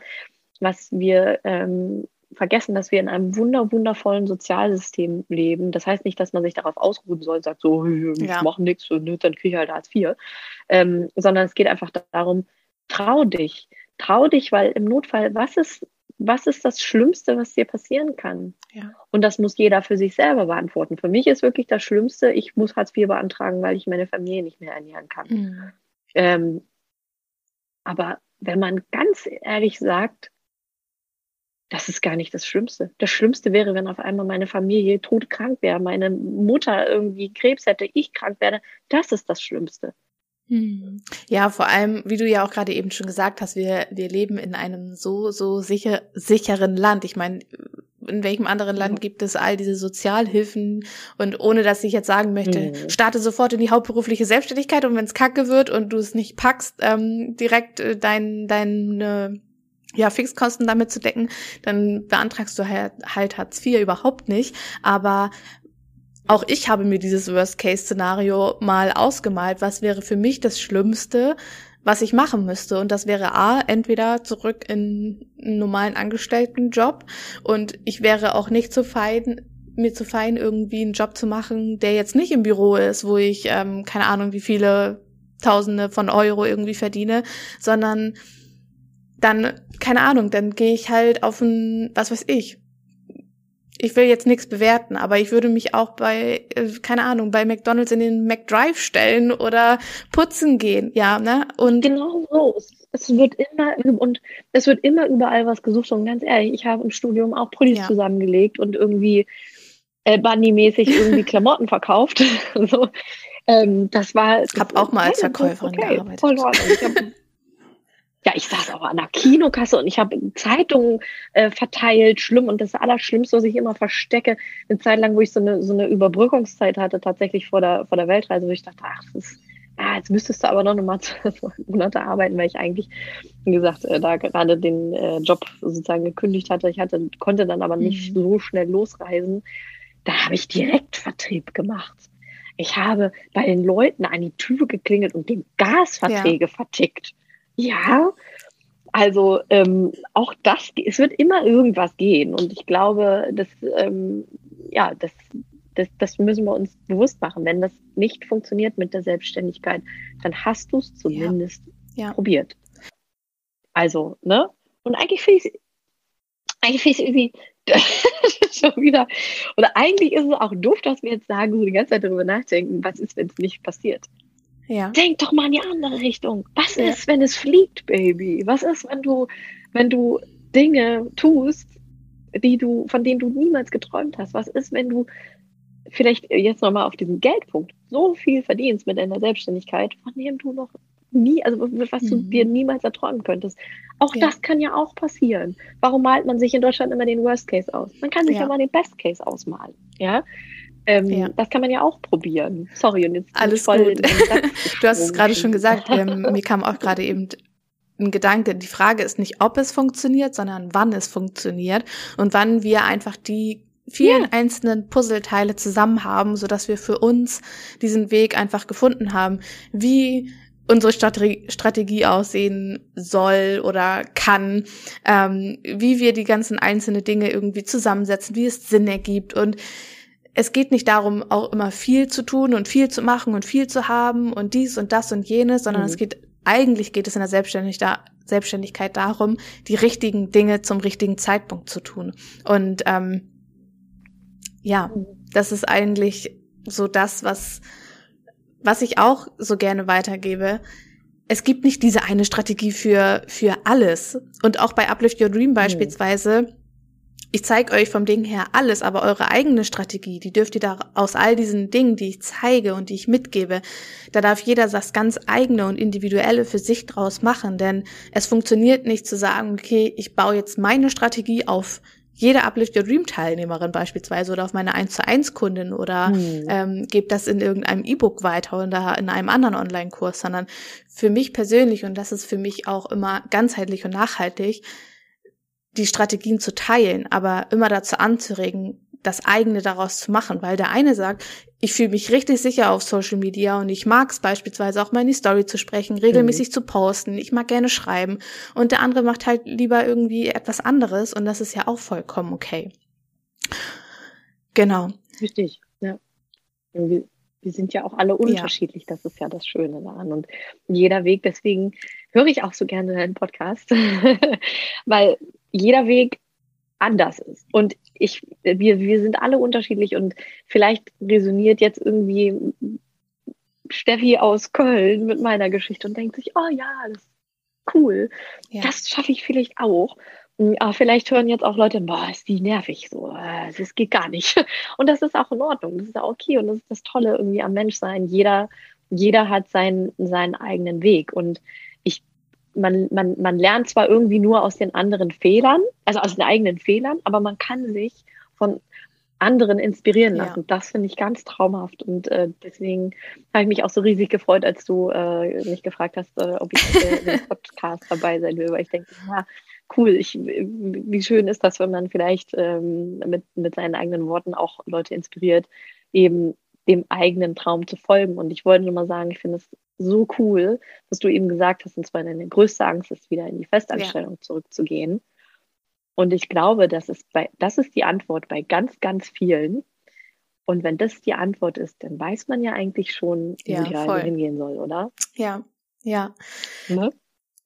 was wir ähm, vergessen, dass wir in einem wunder, wundervollen Sozialsystem leben. Das heißt nicht, dass man sich darauf ausruhen soll und sagt, so, ich ja. mache nichts und ne, dann kriege ich halt Hartz IV. Ähm, sondern es geht einfach darum, trau dich. Trau dich, weil im Notfall, was ist, was ist das Schlimmste, was dir passieren kann? Ja. Und das muss jeder für sich selber beantworten. Für mich ist wirklich das Schlimmste, ich muss Hartz IV beantragen, weil ich meine Familie nicht mehr ernähren kann. Mhm. Ähm, aber wenn man ganz ehrlich sagt, das ist gar nicht das Schlimmste. Das Schlimmste wäre, wenn auf einmal meine Familie todkrank wäre, meine Mutter irgendwie Krebs hätte, ich krank werde. Das ist das Schlimmste. Hm. Ja, vor allem, wie du ja auch gerade eben schon gesagt hast, wir, wir leben in einem so, so sicher, sicheren Land. Ich meine, in welchem anderen Land gibt es all diese Sozialhilfen? Und ohne dass ich jetzt sagen möchte, mhm. starte sofort in die hauptberufliche Selbstständigkeit und wenn es kacke wird und du es nicht packst, ähm, direkt äh, dein, deine ja, Fixkosten damit zu decken, dann beantragst du halt, halt Hartz IV überhaupt nicht. Aber auch ich habe mir dieses Worst-Case-Szenario mal ausgemalt. Was wäre für mich das Schlimmste, was ich machen müsste? Und das wäre A, entweder zurück in einen normalen Angestelltenjob und ich wäre auch nicht zu fein, mir zu fein, irgendwie einen Job zu machen, der jetzt nicht im Büro ist, wo ich, ähm, keine Ahnung, wie viele Tausende von Euro irgendwie verdiene, sondern dann, keine Ahnung, dann gehe ich halt auf ein, was weiß ich. Ich will jetzt nichts bewerten, aber ich würde mich auch bei, äh, keine Ahnung, bei McDonalds in den McDrive stellen oder putzen gehen, ja, ne? Und genau so. Es wird immer und es wird immer überall was gesucht und ganz ehrlich, ich habe im Studium auch Pullis ja. zusammengelegt und irgendwie äh, Bunny-mäßig irgendwie Klamotten verkauft. so. Ähm, das war. Ich habe auch mal als Verkäuferin okay, gearbeitet. Voll ich hab, ja, ich saß auch an der Kinokasse und ich habe Zeitungen äh, verteilt, schlimm. Und das Allerschlimmste, was ich immer verstecke, eine Zeit lang, wo ich so eine, so eine Überbrückungszeit hatte, tatsächlich vor der, vor der Weltreise, wo ich dachte, ach, das ist, ah, jetzt müsstest du aber noch nochmal Monate arbeiten, weil ich eigentlich, wie gesagt, äh, da gerade den äh, Job sozusagen gekündigt hatte. Ich hatte, konnte dann aber nicht mhm. so schnell losreisen. Da habe ich direkt Vertrieb gemacht Ich habe bei den Leuten an die Tür geklingelt und den Gasverträge ja. vertickt. Ja, also ähm, auch das, es wird immer irgendwas gehen. Und ich glaube, dass, ähm, ja, das, das, das müssen wir uns bewusst machen. Wenn das nicht funktioniert mit der Selbstständigkeit, dann hast du es zumindest ja. Ja. probiert. Also, ne? Und eigentlich finde ich eigentlich finde ich irgendwie schon wieder, oder eigentlich ist es auch doof, dass wir jetzt sagen, so die ganze Zeit darüber nachdenken, was ist, wenn es nicht passiert. Ja. Denk doch mal in die andere Richtung. Was ja. ist, wenn es fliegt, Baby? Was ist, wenn du, wenn du Dinge tust, die du, von denen du niemals geträumt hast? Was ist, wenn du vielleicht jetzt nochmal auf diesen Geldpunkt so viel verdienst mit deiner Selbstständigkeit, von dem du noch nie, also was du mhm. dir niemals erträumen könntest. Auch ja. das kann ja auch passieren. Warum malt man sich in Deutschland immer den Worst Case aus? Man kann sich ja, ja mal den Best Case ausmalen. Ja. Ähm, ja. Das kann man ja auch probieren. Sorry, und jetzt alles gut. du hast es gerade schon gesagt. Ähm, mir kam auch gerade eben ein Gedanke. Die Frage ist nicht, ob es funktioniert, sondern wann es funktioniert und wann wir einfach die vielen yeah. einzelnen Puzzleteile zusammen haben, so dass wir für uns diesen Weg einfach gefunden haben. Wie unsere Strategie aussehen soll oder kann, ähm, wie wir die ganzen einzelnen Dinge irgendwie zusammensetzen, wie es Sinn ergibt. Und es geht nicht darum, auch immer viel zu tun und viel zu machen und viel zu haben und dies und das und jenes, sondern mhm. es geht, eigentlich geht es in der Selbstständigkeit, Selbstständigkeit darum, die richtigen Dinge zum richtigen Zeitpunkt zu tun. Und ähm, ja, mhm. das ist eigentlich so das, was was ich auch so gerne weitergebe, es gibt nicht diese eine Strategie für, für alles. Und auch bei Uplift Your Dream beispielsweise, ich zeige euch vom Ding her alles, aber eure eigene Strategie, die dürft ihr da aus all diesen Dingen, die ich zeige und die ich mitgebe, da darf jeder das ganz eigene und individuelle für sich draus machen, denn es funktioniert nicht zu sagen, okay, ich baue jetzt meine Strategie auf jede Uplift Your Dream Teilnehmerin beispielsweise oder auf meine 1 zu 1 Kundin oder hm. ähm, gebe das in irgendeinem E-Book weiter oder in einem anderen Online-Kurs, sondern für mich persönlich, und das ist für mich auch immer ganzheitlich und nachhaltig, die Strategien zu teilen, aber immer dazu anzuregen, das eigene daraus zu machen, weil der eine sagt, ich fühle mich richtig sicher auf Social Media und ich mag es beispielsweise auch mal in die Story zu sprechen, regelmäßig mhm. zu posten, ich mag gerne schreiben und der andere macht halt lieber irgendwie etwas anderes und das ist ja auch vollkommen okay. Genau. Richtig, ja. Wir sind ja auch alle unterschiedlich, ja. das ist ja das Schöne daran und jeder Weg, deswegen höre ich auch so gerne deinen Podcast, weil jeder Weg anders ist. Und ich, wir, wir sind alle unterschiedlich und vielleicht resoniert jetzt irgendwie Steffi aus Köln mit meiner Geschichte und denkt sich, oh ja, das ist cool. Ja. Das schaffe ich vielleicht auch. Aber vielleicht hören jetzt auch Leute, boah, ist die nervig so. Das äh, geht gar nicht. Und das ist auch in Ordnung. Das ist auch okay. Und das ist das Tolle irgendwie am Menschsein. Jeder, jeder hat seinen, seinen eigenen Weg. Und man, man, man lernt zwar irgendwie nur aus den anderen Fehlern, also aus den eigenen Fehlern, aber man kann sich von anderen inspirieren lassen. Ja. Das finde ich ganz traumhaft und äh, deswegen habe ich mich auch so riesig gefreut, als du äh, mich gefragt hast, äh, ob ich äh, im Podcast dabei sein will, weil ich denke, ja, cool, ich, wie schön ist das, wenn man vielleicht ähm, mit, mit seinen eigenen Worten auch Leute inspiriert, eben dem eigenen Traum zu folgen. Und ich wollte nur mal sagen, ich finde es so cool, dass du eben gesagt hast, und zwar deine größte Angst ist, wieder in die Festanstellung ja. zurückzugehen. Und ich glaube, das ist, bei, das ist die Antwort bei ganz, ganz vielen. Und wenn das die Antwort ist, dann weiß man ja eigentlich schon, wie ja, die Reise hingehen soll, oder? Ja, ja. Ne?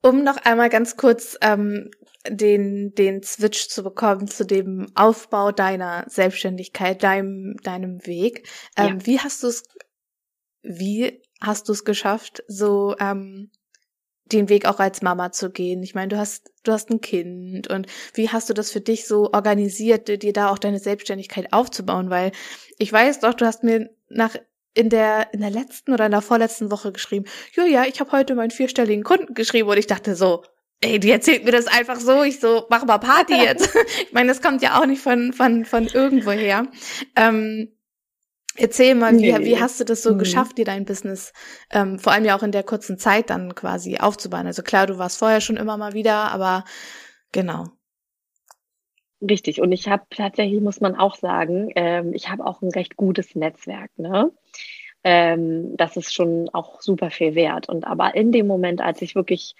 Um noch einmal ganz kurz ähm, den, den Switch zu bekommen zu dem Aufbau deiner Selbstständigkeit, deinem, deinem Weg. Ähm, ja. Wie hast du es, wie hast du es geschafft, so ähm, den Weg auch als Mama zu gehen? Ich meine, du hast, du hast ein Kind und wie hast du das für dich so organisiert, dir da auch deine Selbstständigkeit aufzubauen? Weil ich weiß doch, du hast mir nach in der in der letzten oder in der vorletzten Woche geschrieben, Julia, ich habe heute meinen vierstelligen Kunden geschrieben und ich dachte so, ey, die erzählt mir das einfach so, ich so, mach mal Party jetzt. ich meine, das kommt ja auch nicht von von von irgendwoher. Ähm, Erzähl mal, wie, nee. wie hast du das so mhm. geschafft, dir dein Business ähm, vor allem ja auch in der kurzen Zeit dann quasi aufzubauen? Also klar, du warst vorher schon immer mal wieder, aber genau. Richtig. Und ich habe tatsächlich, muss man auch sagen, ähm, ich habe auch ein recht gutes Netzwerk. Ne? Ähm, das ist schon auch super viel wert. Und aber in dem Moment, als ich wirklich,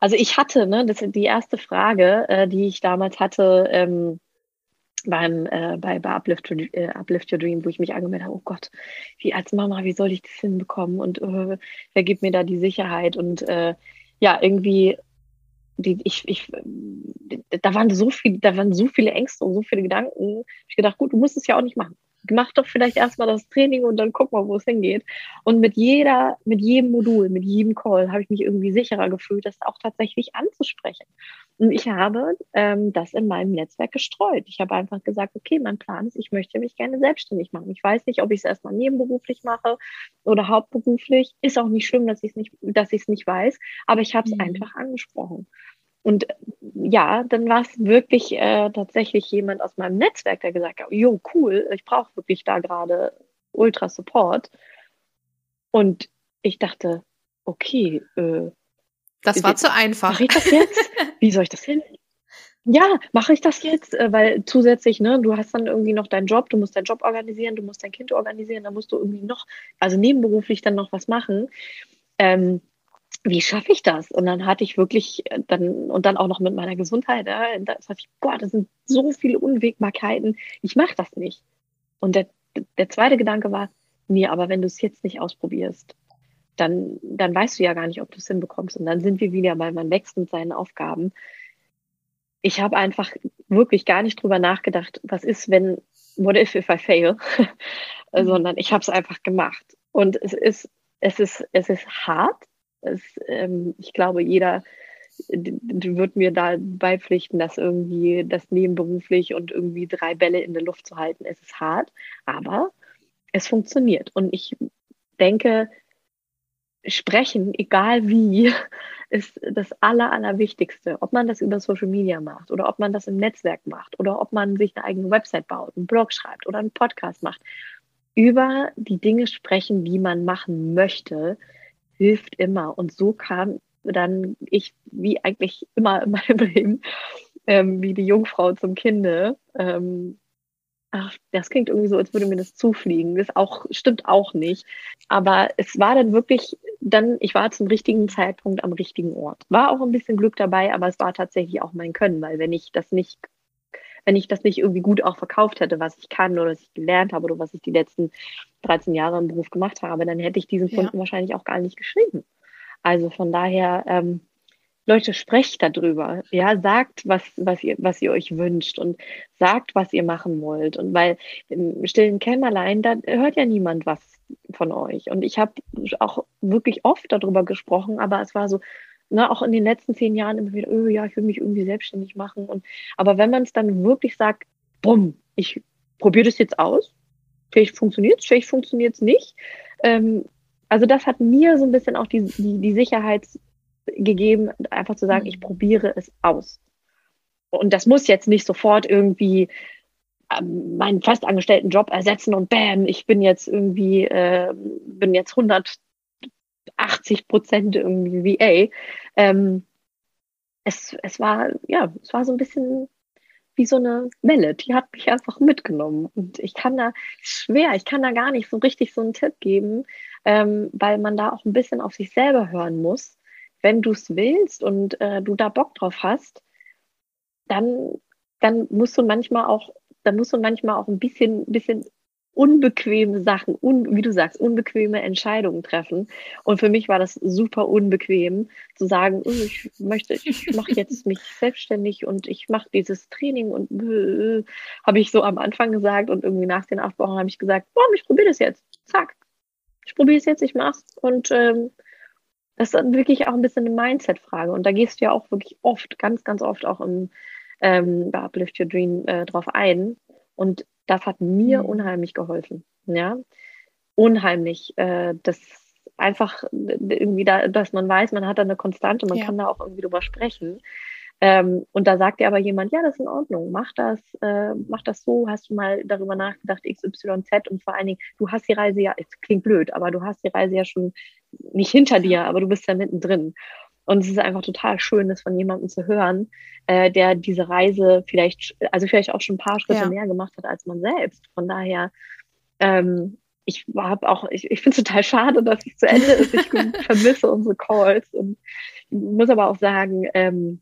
also ich hatte, ne, das ist die erste Frage, äh, die ich damals hatte, ähm, beim, äh, bei, bei Uplift, äh, Uplift Your Dream, wo ich mich angemeldet habe, oh Gott, wie als Mama, wie soll ich das hinbekommen und äh, wer gibt mir da die Sicherheit und äh, ja, irgendwie die, ich, ich, da waren so viel, da waren so viele Ängste und so viele Gedanken. Ich gedacht, gut, du musst es ja auch nicht machen. Mach doch vielleicht erstmal das Training und dann guck mal, wo es hingeht. Und mit jeder, mit jedem Modul, mit jedem Call habe ich mich irgendwie sicherer gefühlt, das auch tatsächlich anzusprechen. Und ich habe ähm, das in meinem Netzwerk gestreut. Ich habe einfach gesagt, okay, mein Plan ist, ich möchte mich gerne selbstständig machen. Ich weiß nicht, ob ich es erstmal nebenberuflich mache oder hauptberuflich. Ist auch nicht schlimm, dass ich es nicht, dass ich es nicht weiß, aber ich habe es mhm. einfach angesprochen. Und ja, dann war es wirklich äh, tatsächlich jemand aus meinem Netzwerk, der gesagt hat, jo, cool, ich brauche wirklich da gerade Ultra Support. Und ich dachte, okay, äh, das war zu einfach. Mache ich das jetzt? Wie soll ich das hin? Ja, mache ich das jetzt? Äh, weil zusätzlich, ne, du hast dann irgendwie noch deinen Job, du musst deinen Job organisieren, du musst dein Kind organisieren, da musst du irgendwie noch, also nebenberuflich dann noch was machen. Ähm, wie schaffe ich das? Und dann hatte ich wirklich äh, dann, und dann auch noch mit meiner Gesundheit, ja, da dachte ich, boah, das sind so viele Unwägbarkeiten, ich mache das nicht. Und der, der zweite Gedanke war, nee, aber wenn du es jetzt nicht ausprobierst, dann, dann weißt du ja gar nicht, ob du es hinbekommst. Und dann sind wir wieder bei man wächst mit seinen Aufgaben. Ich habe einfach wirklich gar nicht drüber nachgedacht, was ist, wenn, what if if I fail, mhm. sondern ich habe es einfach gemacht. Und es ist, es ist, es ist hart, es, ähm, ich glaube, jeder wird mir da beipflichten, dass irgendwie das nebenberuflich und irgendwie drei Bälle in der Luft zu halten, es ist hart, aber es funktioniert. Und ich denke, sprechen, egal wie, ist das Aller, Allerwichtigste. Ob man das über Social Media macht oder ob man das im Netzwerk macht oder ob man sich eine eigene Website baut, einen Blog schreibt oder einen Podcast macht. Über die Dinge sprechen, die man machen möchte, hilft immer. Und so kam dann ich, wie eigentlich immer in meinem Leben, ähm, wie die Jungfrau zum Kinde. Ähm, ach, das klingt irgendwie so, als würde mir das zufliegen. Das auch, stimmt auch nicht. Aber es war dann wirklich, dann, ich war zum richtigen Zeitpunkt am richtigen Ort. War auch ein bisschen Glück dabei, aber es war tatsächlich auch mein Können, weil wenn ich das nicht wenn ich das nicht irgendwie gut auch verkauft hätte, was ich kann oder was ich gelernt habe oder was ich die letzten 13 Jahre im Beruf gemacht habe, dann hätte ich diesen Kunden ja. wahrscheinlich auch gar nicht geschrieben. Also von daher, ähm, Leute, sprecht darüber. Ja, sagt, was, was, ihr, was ihr euch wünscht und sagt, was ihr machen wollt. Und weil im stillen Kämmerlein, da hört ja niemand was von euch. Und ich habe auch wirklich oft darüber gesprochen, aber es war so, ne, auch in den letzten zehn Jahren immer wieder, oh ja, ich will mich irgendwie selbstständig machen. Und, aber wenn man es dann wirklich sagt, bumm, ich probiere das jetzt aus, vielleicht funktioniert es, vielleicht funktioniert es nicht. Ähm, also das hat mir so ein bisschen auch die, die, die Sicherheit gegeben, einfach zu sagen, ich mhm. probiere es aus. Und das muss jetzt nicht sofort irgendwie ähm, meinen festangestellten Job ersetzen und bam, ich bin jetzt irgendwie, äh, bin jetzt 100 80 Prozent irgendwie VA. Ähm, es, es war, ja, es war so ein bisschen wie so eine Welle, die hat mich einfach mitgenommen. Und ich kann da schwer, ich kann da gar nicht so richtig so einen Tipp geben, ähm, weil man da auch ein bisschen auf sich selber hören muss. Wenn du es willst und äh, du da Bock drauf hast, dann, dann musst du manchmal auch, dann musst du manchmal auch ein bisschen, bisschen unbequeme Sachen, un, wie du sagst, unbequeme Entscheidungen treffen. Und für mich war das super unbequem zu sagen, oh, ich möchte, ich mache jetzt mich selbstständig und ich mache dieses Training und äh, habe ich so am Anfang gesagt und irgendwie nach den acht Wochen habe ich gesagt, boah, ich probiere das jetzt. Zack. Ich probiere es jetzt, ich mach's. Und ähm, das ist wirklich auch ein bisschen eine Mindset-Frage. Und da gehst du ja auch wirklich oft, ganz, ganz oft auch im ähm, bei Uplift Your Dream äh, drauf ein. Und das hat mir mhm. unheimlich geholfen. Ja, unheimlich. Äh, das einfach irgendwie da, dass man weiß, man hat da eine Konstante, man ja. kann da auch irgendwie drüber sprechen. Ähm, und da sagt dir aber jemand, ja, das ist in Ordnung, mach das, äh, mach das so, hast du mal darüber nachgedacht, XYZ und vor allen Dingen, du hast die Reise ja, es klingt blöd, aber du hast die Reise ja schon nicht hinter dir, aber du bist ja mittendrin. Und es ist einfach total schön, das von jemandem zu hören, äh, der diese Reise vielleicht, also vielleicht auch schon ein paar Schritte ja. mehr gemacht hat als man selbst. Von daher, ähm, ich habe auch, ich, ich finde es total schade, dass es zu Ende ist. Ich vermisse unsere Calls und muss aber auch sagen, ähm,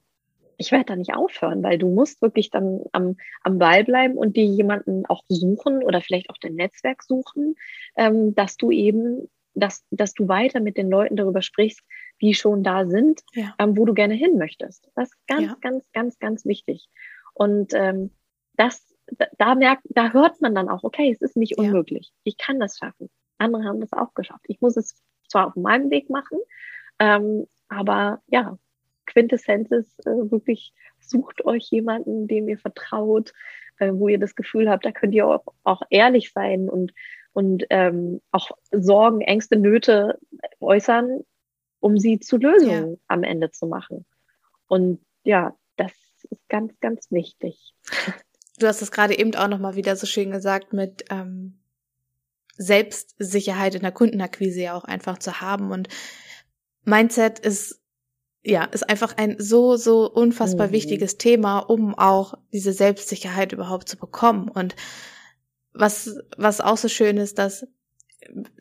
ich werde da nicht aufhören, weil du musst wirklich dann am, am Ball bleiben und dir jemanden auch suchen oder vielleicht auch dein Netzwerk suchen, ähm, dass du eben, dass, dass du weiter mit den Leuten darüber sprichst, die schon da sind, ja. ähm, wo du gerne hin möchtest. Das ist ganz, ja. ganz, ganz, ganz wichtig. Und ähm, das, da merkt, da hört man dann auch, okay, es ist nicht unmöglich. Ich kann das schaffen. Andere haben das auch geschafft. Ich muss es zwar auf meinem Weg machen, ähm, aber ja, Quintessenz ist äh, wirklich, sucht euch jemanden, dem ihr vertraut, äh, wo ihr das Gefühl habt, da könnt ihr auch, auch ehrlich sein und, und ähm, auch Sorgen, Ängste, Nöte äußern, um sie zu Lösungen ja. am Ende zu machen. Und ja, das ist ganz, ganz wichtig. Du hast es gerade eben auch nochmal wieder so schön gesagt mit ähm, Selbstsicherheit in der Kundenakquise ja auch einfach zu haben. Und Mindset ist ja, ist einfach ein so, so unfassbar mhm. wichtiges Thema, um auch diese Selbstsicherheit überhaupt zu bekommen. Und was, was auch so schön ist, dass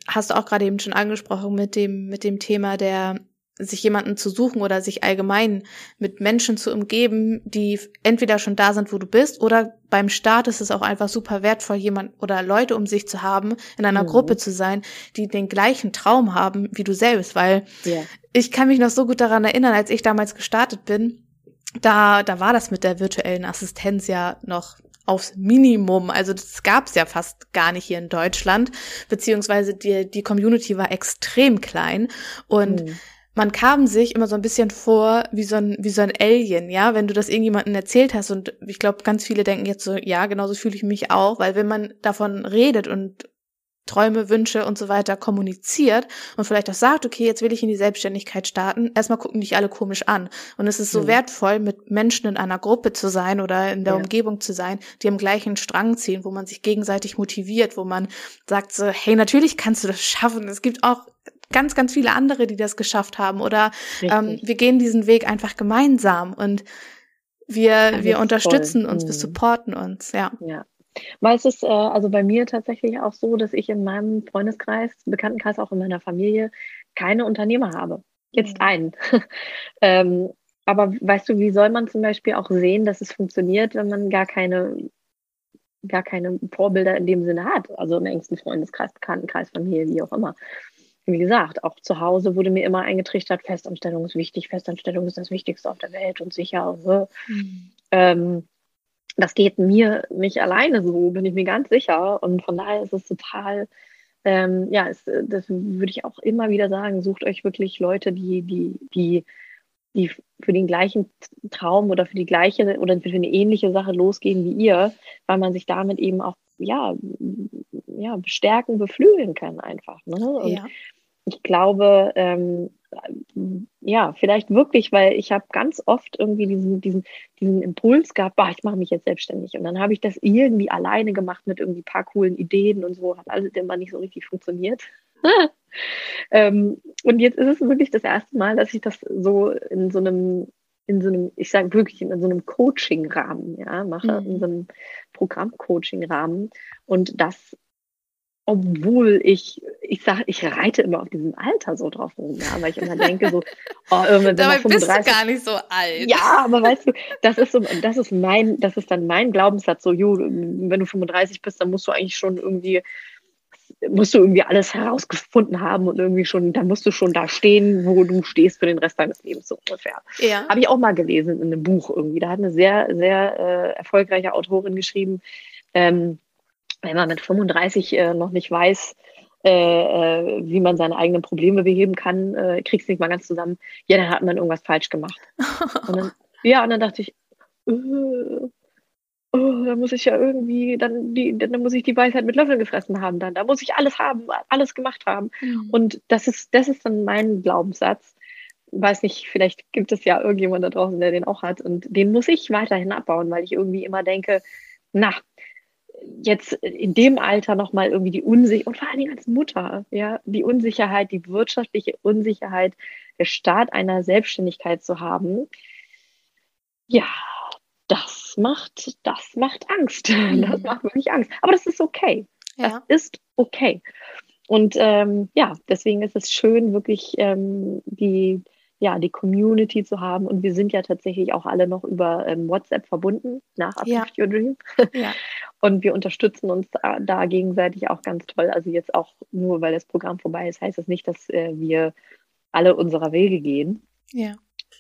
hast du auch gerade eben schon angesprochen mit dem, mit dem Thema der sich jemanden zu suchen oder sich allgemein mit Menschen zu umgeben, die entweder schon da sind, wo du bist, oder beim Start ist es auch einfach super wertvoll, jemand oder Leute um sich zu haben, in einer mhm. Gruppe zu sein, die den gleichen Traum haben wie du selbst, weil yeah. ich kann mich noch so gut daran erinnern, als ich damals gestartet bin, da, da war das mit der virtuellen Assistenz ja noch aufs Minimum. Also das gab es ja fast gar nicht hier in Deutschland, beziehungsweise die, die Community war extrem klein. Und mhm man kam sich immer so ein bisschen vor wie so ein, wie so ein Alien, ja, wenn du das irgendjemandem erzählt hast und ich glaube, ganz viele denken jetzt so, ja, genauso fühle ich mich auch, weil wenn man davon redet und Träume, Wünsche und so weiter kommuniziert und vielleicht auch sagt, okay, jetzt will ich in die Selbstständigkeit starten, erstmal gucken dich alle komisch an. Und es ist so mhm. wertvoll, mit Menschen in einer Gruppe zu sein oder in der ja. Umgebung zu sein, die am gleichen Strang ziehen, wo man sich gegenseitig motiviert, wo man sagt so, hey, natürlich kannst du das schaffen. Es gibt auch ganz, ganz viele andere, die das geschafft haben. Oder ähm, wir gehen diesen Weg einfach gemeinsam und wir, wir unterstützen toll. uns, mhm. wir supporten uns, ja. Ja. Weil es ist äh, also bei mir tatsächlich auch so, dass ich in meinem Freundeskreis, Bekanntenkreis, auch in meiner Familie keine Unternehmer habe. Jetzt mhm. einen. ähm, aber weißt du, wie soll man zum Beispiel auch sehen, dass es funktioniert, wenn man gar keine, gar keine Vorbilder in dem Sinne hat? Also im engsten Freundeskreis, Bekanntenkreis, Familie, wie auch immer wie gesagt, auch zu Hause wurde mir immer eingetrichtert, Festanstellung ist wichtig, Festanstellung ist das Wichtigste auf der Welt und sicher. So. Mhm. Ähm, das geht mir nicht alleine so, bin ich mir ganz sicher. Und von daher ist es total, ähm, ja, es, das würde ich auch immer wieder sagen, sucht euch wirklich Leute, die, die, die, die für den gleichen Traum oder für die gleiche oder für eine ähnliche Sache losgehen wie ihr, weil man sich damit eben auch ja, ja, bestärken, beflügeln kann einfach. Ne? Und ja. Ich glaube, ähm, ja, vielleicht wirklich, weil ich habe ganz oft irgendwie diesen, diesen, diesen Impuls gehabt, bah, ich mache mich jetzt selbstständig. Und dann habe ich das irgendwie alleine gemacht mit irgendwie paar coolen Ideen und so, hat alles immer nicht so richtig funktioniert. ähm, und jetzt ist es wirklich das erste Mal, dass ich das so in so einem in so einem, ich sage wirklich in so einem Coaching-Rahmen, ja, mache, mhm. in so einem Programm-Coaching-Rahmen. Und das, obwohl ich, ich sage, ich reite immer auf diesem Alter so drauf rum, ja, weil ich immer denke so, oh, irgendwann Dabei 35, bist du gar nicht so alt. Ja, aber weißt du, das ist so, das ist mein, das ist dann mein Glaubenssatz, so, jo, wenn du 35 bist, dann musst du eigentlich schon irgendwie musst du irgendwie alles herausgefunden haben und irgendwie schon, da musst du schon da stehen, wo du stehst für den Rest deines Lebens, so ungefähr. Ja. Habe ich auch mal gelesen in einem Buch irgendwie. Da hat eine sehr, sehr äh, erfolgreiche Autorin geschrieben, ähm, wenn man mit 35 äh, noch nicht weiß, äh, äh, wie man seine eigenen Probleme beheben kann, äh, kriegst nicht mal ganz zusammen, ja, dann hat man irgendwas falsch gemacht. und dann, ja, und dann dachte ich, äh, oh, da muss ich ja irgendwie, dann, die, dann muss ich die Weisheit mit Löffeln gefressen haben dann. Da muss ich alles haben, alles gemacht haben. Mhm. Und das ist, das ist dann mein Glaubenssatz. Weiß nicht, vielleicht gibt es ja irgendjemand da draußen, der den auch hat. Und den muss ich weiterhin abbauen, weil ich irgendwie immer denke, na, jetzt in dem Alter nochmal irgendwie die Unsicherheit, und vor allen Dingen als Mutter, ja, die Unsicherheit, die wirtschaftliche Unsicherheit, der Start einer Selbstständigkeit zu haben. Ja, das macht, das macht Angst. Das mhm. macht wirklich Angst. Aber das ist okay. Ja. Das ist okay. und ähm, ja, deswegen ist es schön, wirklich ähm, die, ja, die Community zu haben. Und wir sind ja tatsächlich auch alle noch über ähm, WhatsApp verbunden nach Uplift ja. Your Dream. Ja. Und wir unterstützen uns da, da, gegenseitig auch ganz toll. Also jetzt auch nur, weil das Programm vorbei ist, heißt das nicht, dass äh, wir alle unserer Wege gehen. Ja.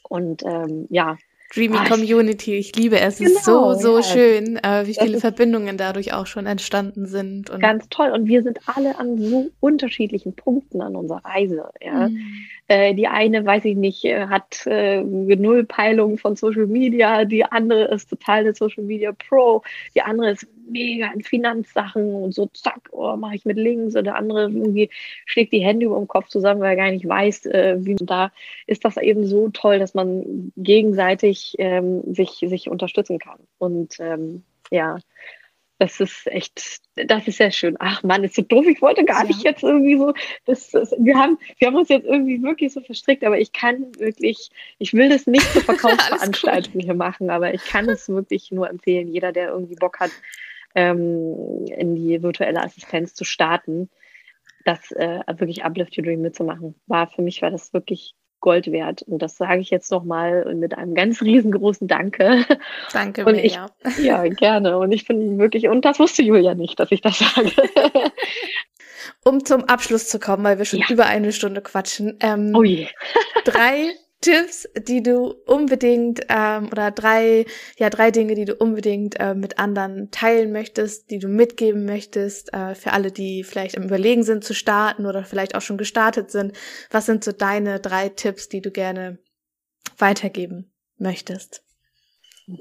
Und ähm, ja, Dreamy Ach, Community. Ich liebe es. Es ist so, genau, so ja. schön, äh, wie viele Verbindungen dadurch auch schon entstanden sind. Ganz toll. Und wir sind alle an so unterschiedlichen Punkten an unserer Reise. Ja? Mhm. Äh, die eine, weiß ich nicht, äh, hat äh, Nullpeilung von Social Media. Die andere ist total der Social Media Pro. Die andere ist mega in Finanzsachen und so, zack, oh, mache ich mit links. Und der andere irgendwie schlägt die Hände über den Kopf zusammen, weil er gar nicht weiß, äh, wie da ist das eben so toll, dass man gegenseitig ähm, sich, sich unterstützen kann. Und ähm, ja, das ist echt, das ist sehr schön. Ach Mann, ist so doof. Ich wollte gar ja. nicht jetzt irgendwie so, das, das, wir, haben, wir haben uns jetzt irgendwie wirklich so verstrickt, aber ich kann wirklich, ich will das nicht zur Verkaufsveranstaltung hier machen, aber ich kann es wirklich nur empfehlen. Jeder, der irgendwie Bock hat, ähm, in die virtuelle Assistenz zu starten, das äh, wirklich Uplift Your Dream mitzumachen. War für mich war das wirklich Gold wert. Und das sage ich jetzt nochmal mit einem ganz riesengroßen Danke. Danke, und ich, Ja, gerne. Und ich bin wirklich, und das wusste Julia nicht, dass ich das sage. um zum Abschluss zu kommen, weil wir schon ja. über eine Stunde quatschen. Ähm, oh je. drei Tipps, die du unbedingt ähm, oder drei, ja, drei Dinge, die du unbedingt äh, mit anderen teilen möchtest, die du mitgeben möchtest, äh, für alle, die vielleicht im Überlegen sind zu starten oder vielleicht auch schon gestartet sind. Was sind so deine drei Tipps, die du gerne weitergeben möchtest? Oh.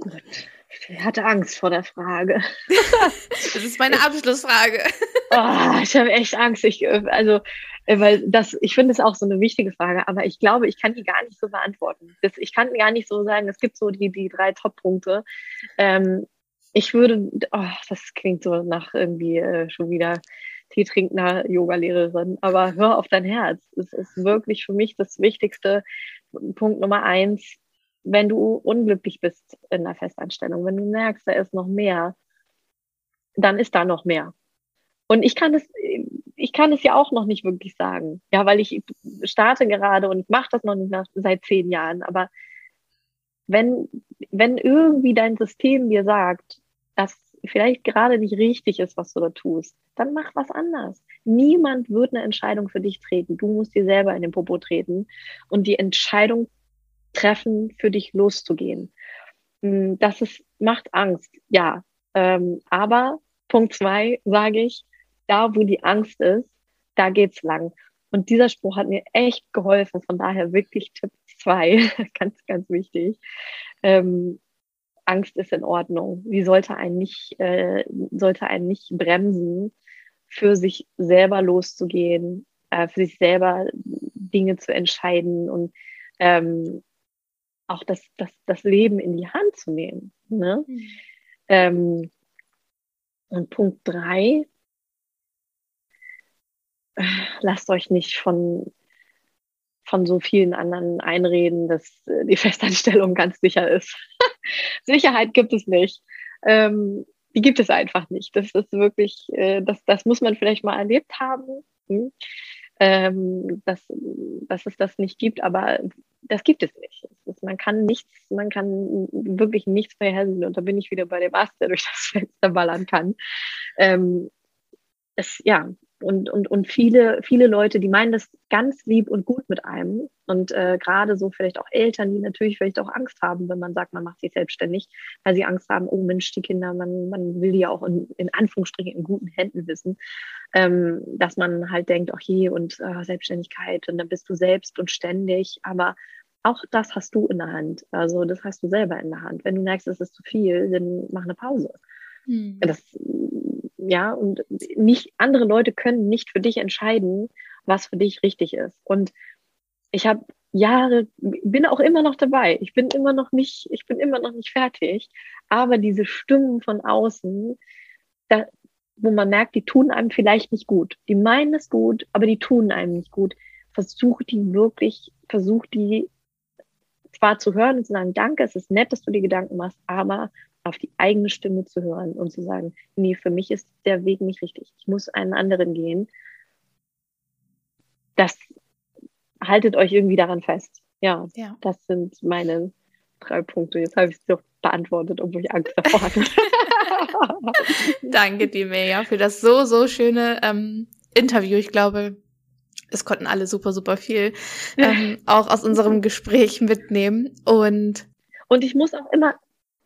Ich hatte Angst vor der Frage. das ist meine Abschlussfrage. Oh, ich habe echt Angst. Ich, äh, also äh, weil das, ich finde es auch so eine wichtige Frage, aber ich glaube, ich kann die gar nicht so beantworten. Das, ich kann gar nicht so sagen, es gibt so die, die drei Top-Punkte. Ähm, ich würde, oh, das klingt so nach irgendwie äh, schon wieder Tee trinkender Yoga-Lehrerin, aber hör auf dein Herz. Es ist wirklich für mich das Wichtigste. Punkt Nummer eins, wenn du unglücklich bist in der Festanstellung, wenn du merkst, da ist noch mehr, dann ist da noch mehr. Und ich kann es, ich kann es ja auch noch nicht wirklich sagen. Ja, weil ich starte gerade und mache das noch nicht nach, seit zehn Jahren. Aber wenn, wenn irgendwie dein System dir sagt, dass vielleicht gerade nicht richtig ist, was du da tust, dann mach was anders. Niemand wird eine Entscheidung für dich treten. Du musst dir selber in den Popo treten und die Entscheidung treffen, für dich loszugehen. Hm, das ist, macht Angst, ja. Ähm, aber Punkt zwei sage ich, da, wo die Angst ist, da geht's lang. Und dieser Spruch hat mir echt geholfen. Von daher wirklich Tipp zwei, ganz, ganz wichtig. Ähm, Angst ist in Ordnung. Die sollte einen nicht, äh, sollte einen nicht bremsen, für sich selber loszugehen, äh, für sich selber Dinge zu entscheiden und ähm, auch das, das, das Leben in die Hand zu nehmen. Ne? Mhm. Ähm, und Punkt drei, lasst euch nicht von, von so vielen anderen einreden, dass äh, die Festanstellung ganz sicher ist. Sicherheit gibt es nicht. Ähm, die gibt es einfach nicht. Das ist wirklich, äh, das, das muss man vielleicht mal erlebt haben, hm? ähm, dass, dass es das nicht gibt, aber das gibt es nicht. Ist, man kann nichts, man kann wirklich nichts vorhersehen und da bin ich wieder bei dem Ast, der durch das Fenster ballern kann. Ähm, es, ja, und, und, und viele, viele Leute, die meinen das ganz lieb und gut mit einem. Und äh, gerade so vielleicht auch Eltern, die natürlich vielleicht auch Angst haben, wenn man sagt, man macht sich selbstständig, weil sie Angst haben, oh Mensch, die Kinder, man, man will die ja auch in, in Anführungsstrichen in guten Händen wissen, ähm, dass man halt denkt, ach je, und äh, Selbstständigkeit und dann bist du selbst und ständig. Aber auch das hast du in der Hand. Also das hast du selber in der Hand. Wenn du merkst, es ist zu viel, dann mach eine Pause. Hm. Das ja, und nicht, andere Leute können nicht für dich entscheiden, was für dich richtig ist. Und ich habe Jahre, bin auch immer noch dabei. Ich bin immer noch nicht, ich bin immer noch nicht fertig. Aber diese Stimmen von außen, da, wo man merkt, die tun einem vielleicht nicht gut. Die meinen es gut, aber die tun einem nicht gut. Versuch die wirklich, versuch die zwar zu hören und zu sagen, danke, es ist nett, dass du dir Gedanken machst, aber auf die eigene Stimme zu hören und zu sagen, nee, für mich ist der Weg nicht richtig. Ich muss einen anderen gehen. das haltet euch irgendwie daran fest. Ja, Ja. das sind meine drei Punkte. Jetzt habe ich es doch beantwortet, obwohl ich Angst davor hatte. Danke dir, Mega, für das so, so schöne ähm, Interview. Ich glaube, es konnten alle super, super viel ähm, auch aus unserem Gespräch mitnehmen. Und Und ich muss auch immer,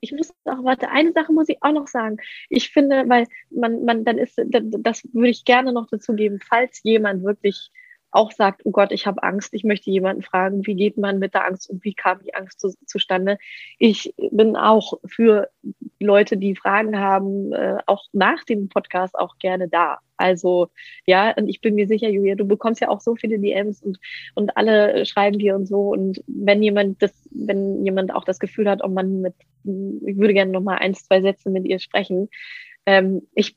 ich muss auch, warte, eine Sache muss ich auch noch sagen. Ich finde, weil man, man, dann ist, das würde ich gerne noch dazu geben, falls jemand wirklich auch sagt, oh Gott, ich habe Angst, ich möchte jemanden fragen, wie geht man mit der Angst und wie kam die Angst zu, zustande. Ich bin auch für Leute, die Fragen haben, äh, auch nach dem Podcast auch gerne da. Also ja, und ich bin mir sicher, Julia, du bekommst ja auch so viele DMs und, und alle schreiben dir und so. Und wenn jemand das, wenn jemand auch das Gefühl hat, oh man, mit, ich würde gerne noch mal ein, zwei Sätze mit ihr sprechen. Ähm, ich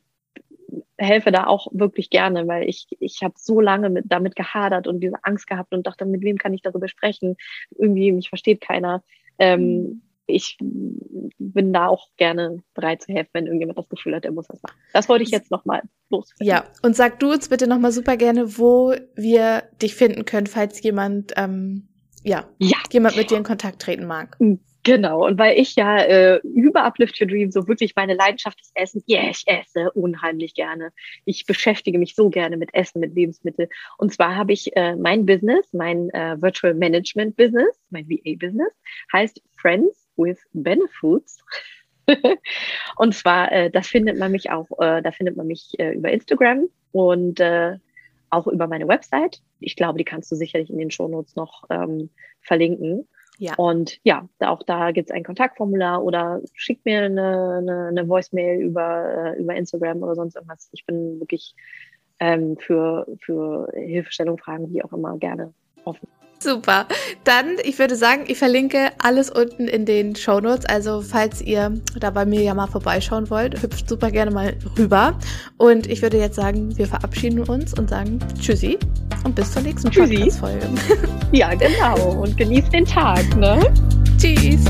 helfe da auch wirklich gerne, weil ich, ich habe so lange mit, damit gehadert und diese Angst gehabt und dachte, mit wem kann ich darüber sprechen? Irgendwie, mich versteht keiner. Ähm, ich bin da auch gerne bereit zu helfen, wenn irgendjemand das Gefühl hat, er muss das machen. Das wollte ich jetzt nochmal loswerden. ja, und sag du uns bitte nochmal super gerne, wo wir dich finden können, falls jemand, ähm, ja, Ja. jemand mit dir in Kontakt treten mag. Genau, und weil ich ja äh, über Uplift Your Dream so wirklich meine Leidenschaft ist Essen, ja, yeah, ich esse unheimlich gerne. Ich beschäftige mich so gerne mit Essen, mit Lebensmitteln. Und zwar habe ich äh, mein Business, mein äh, Virtual Management Business, mein VA-Business, heißt Friends with Benefits. und zwar, äh, das findet man mich auch, äh, da findet man mich äh, über Instagram und äh, auch über meine Website. Ich glaube, die kannst du sicherlich in den Shownotes noch ähm, verlinken. Ja. Und ja, auch da gibt es ein Kontaktformular oder schickt mir eine, eine, eine Voicemail über, äh, über Instagram oder sonst irgendwas. Ich bin wirklich ähm, für, für Hilfestellung, Fragen, wie auch immer, gerne offen. Super. Dann, ich würde sagen, ich verlinke alles unten in den Show Notes. Also, falls ihr da bei mir ja mal vorbeischauen wollt, hüpft super gerne mal rüber. Und ich würde jetzt sagen, wir verabschieden uns und sagen Tschüssi und bis zur nächsten Tschüssi. Podcast-Folge. Ja, genau. Und genießt den Tag, ne? Tschüss.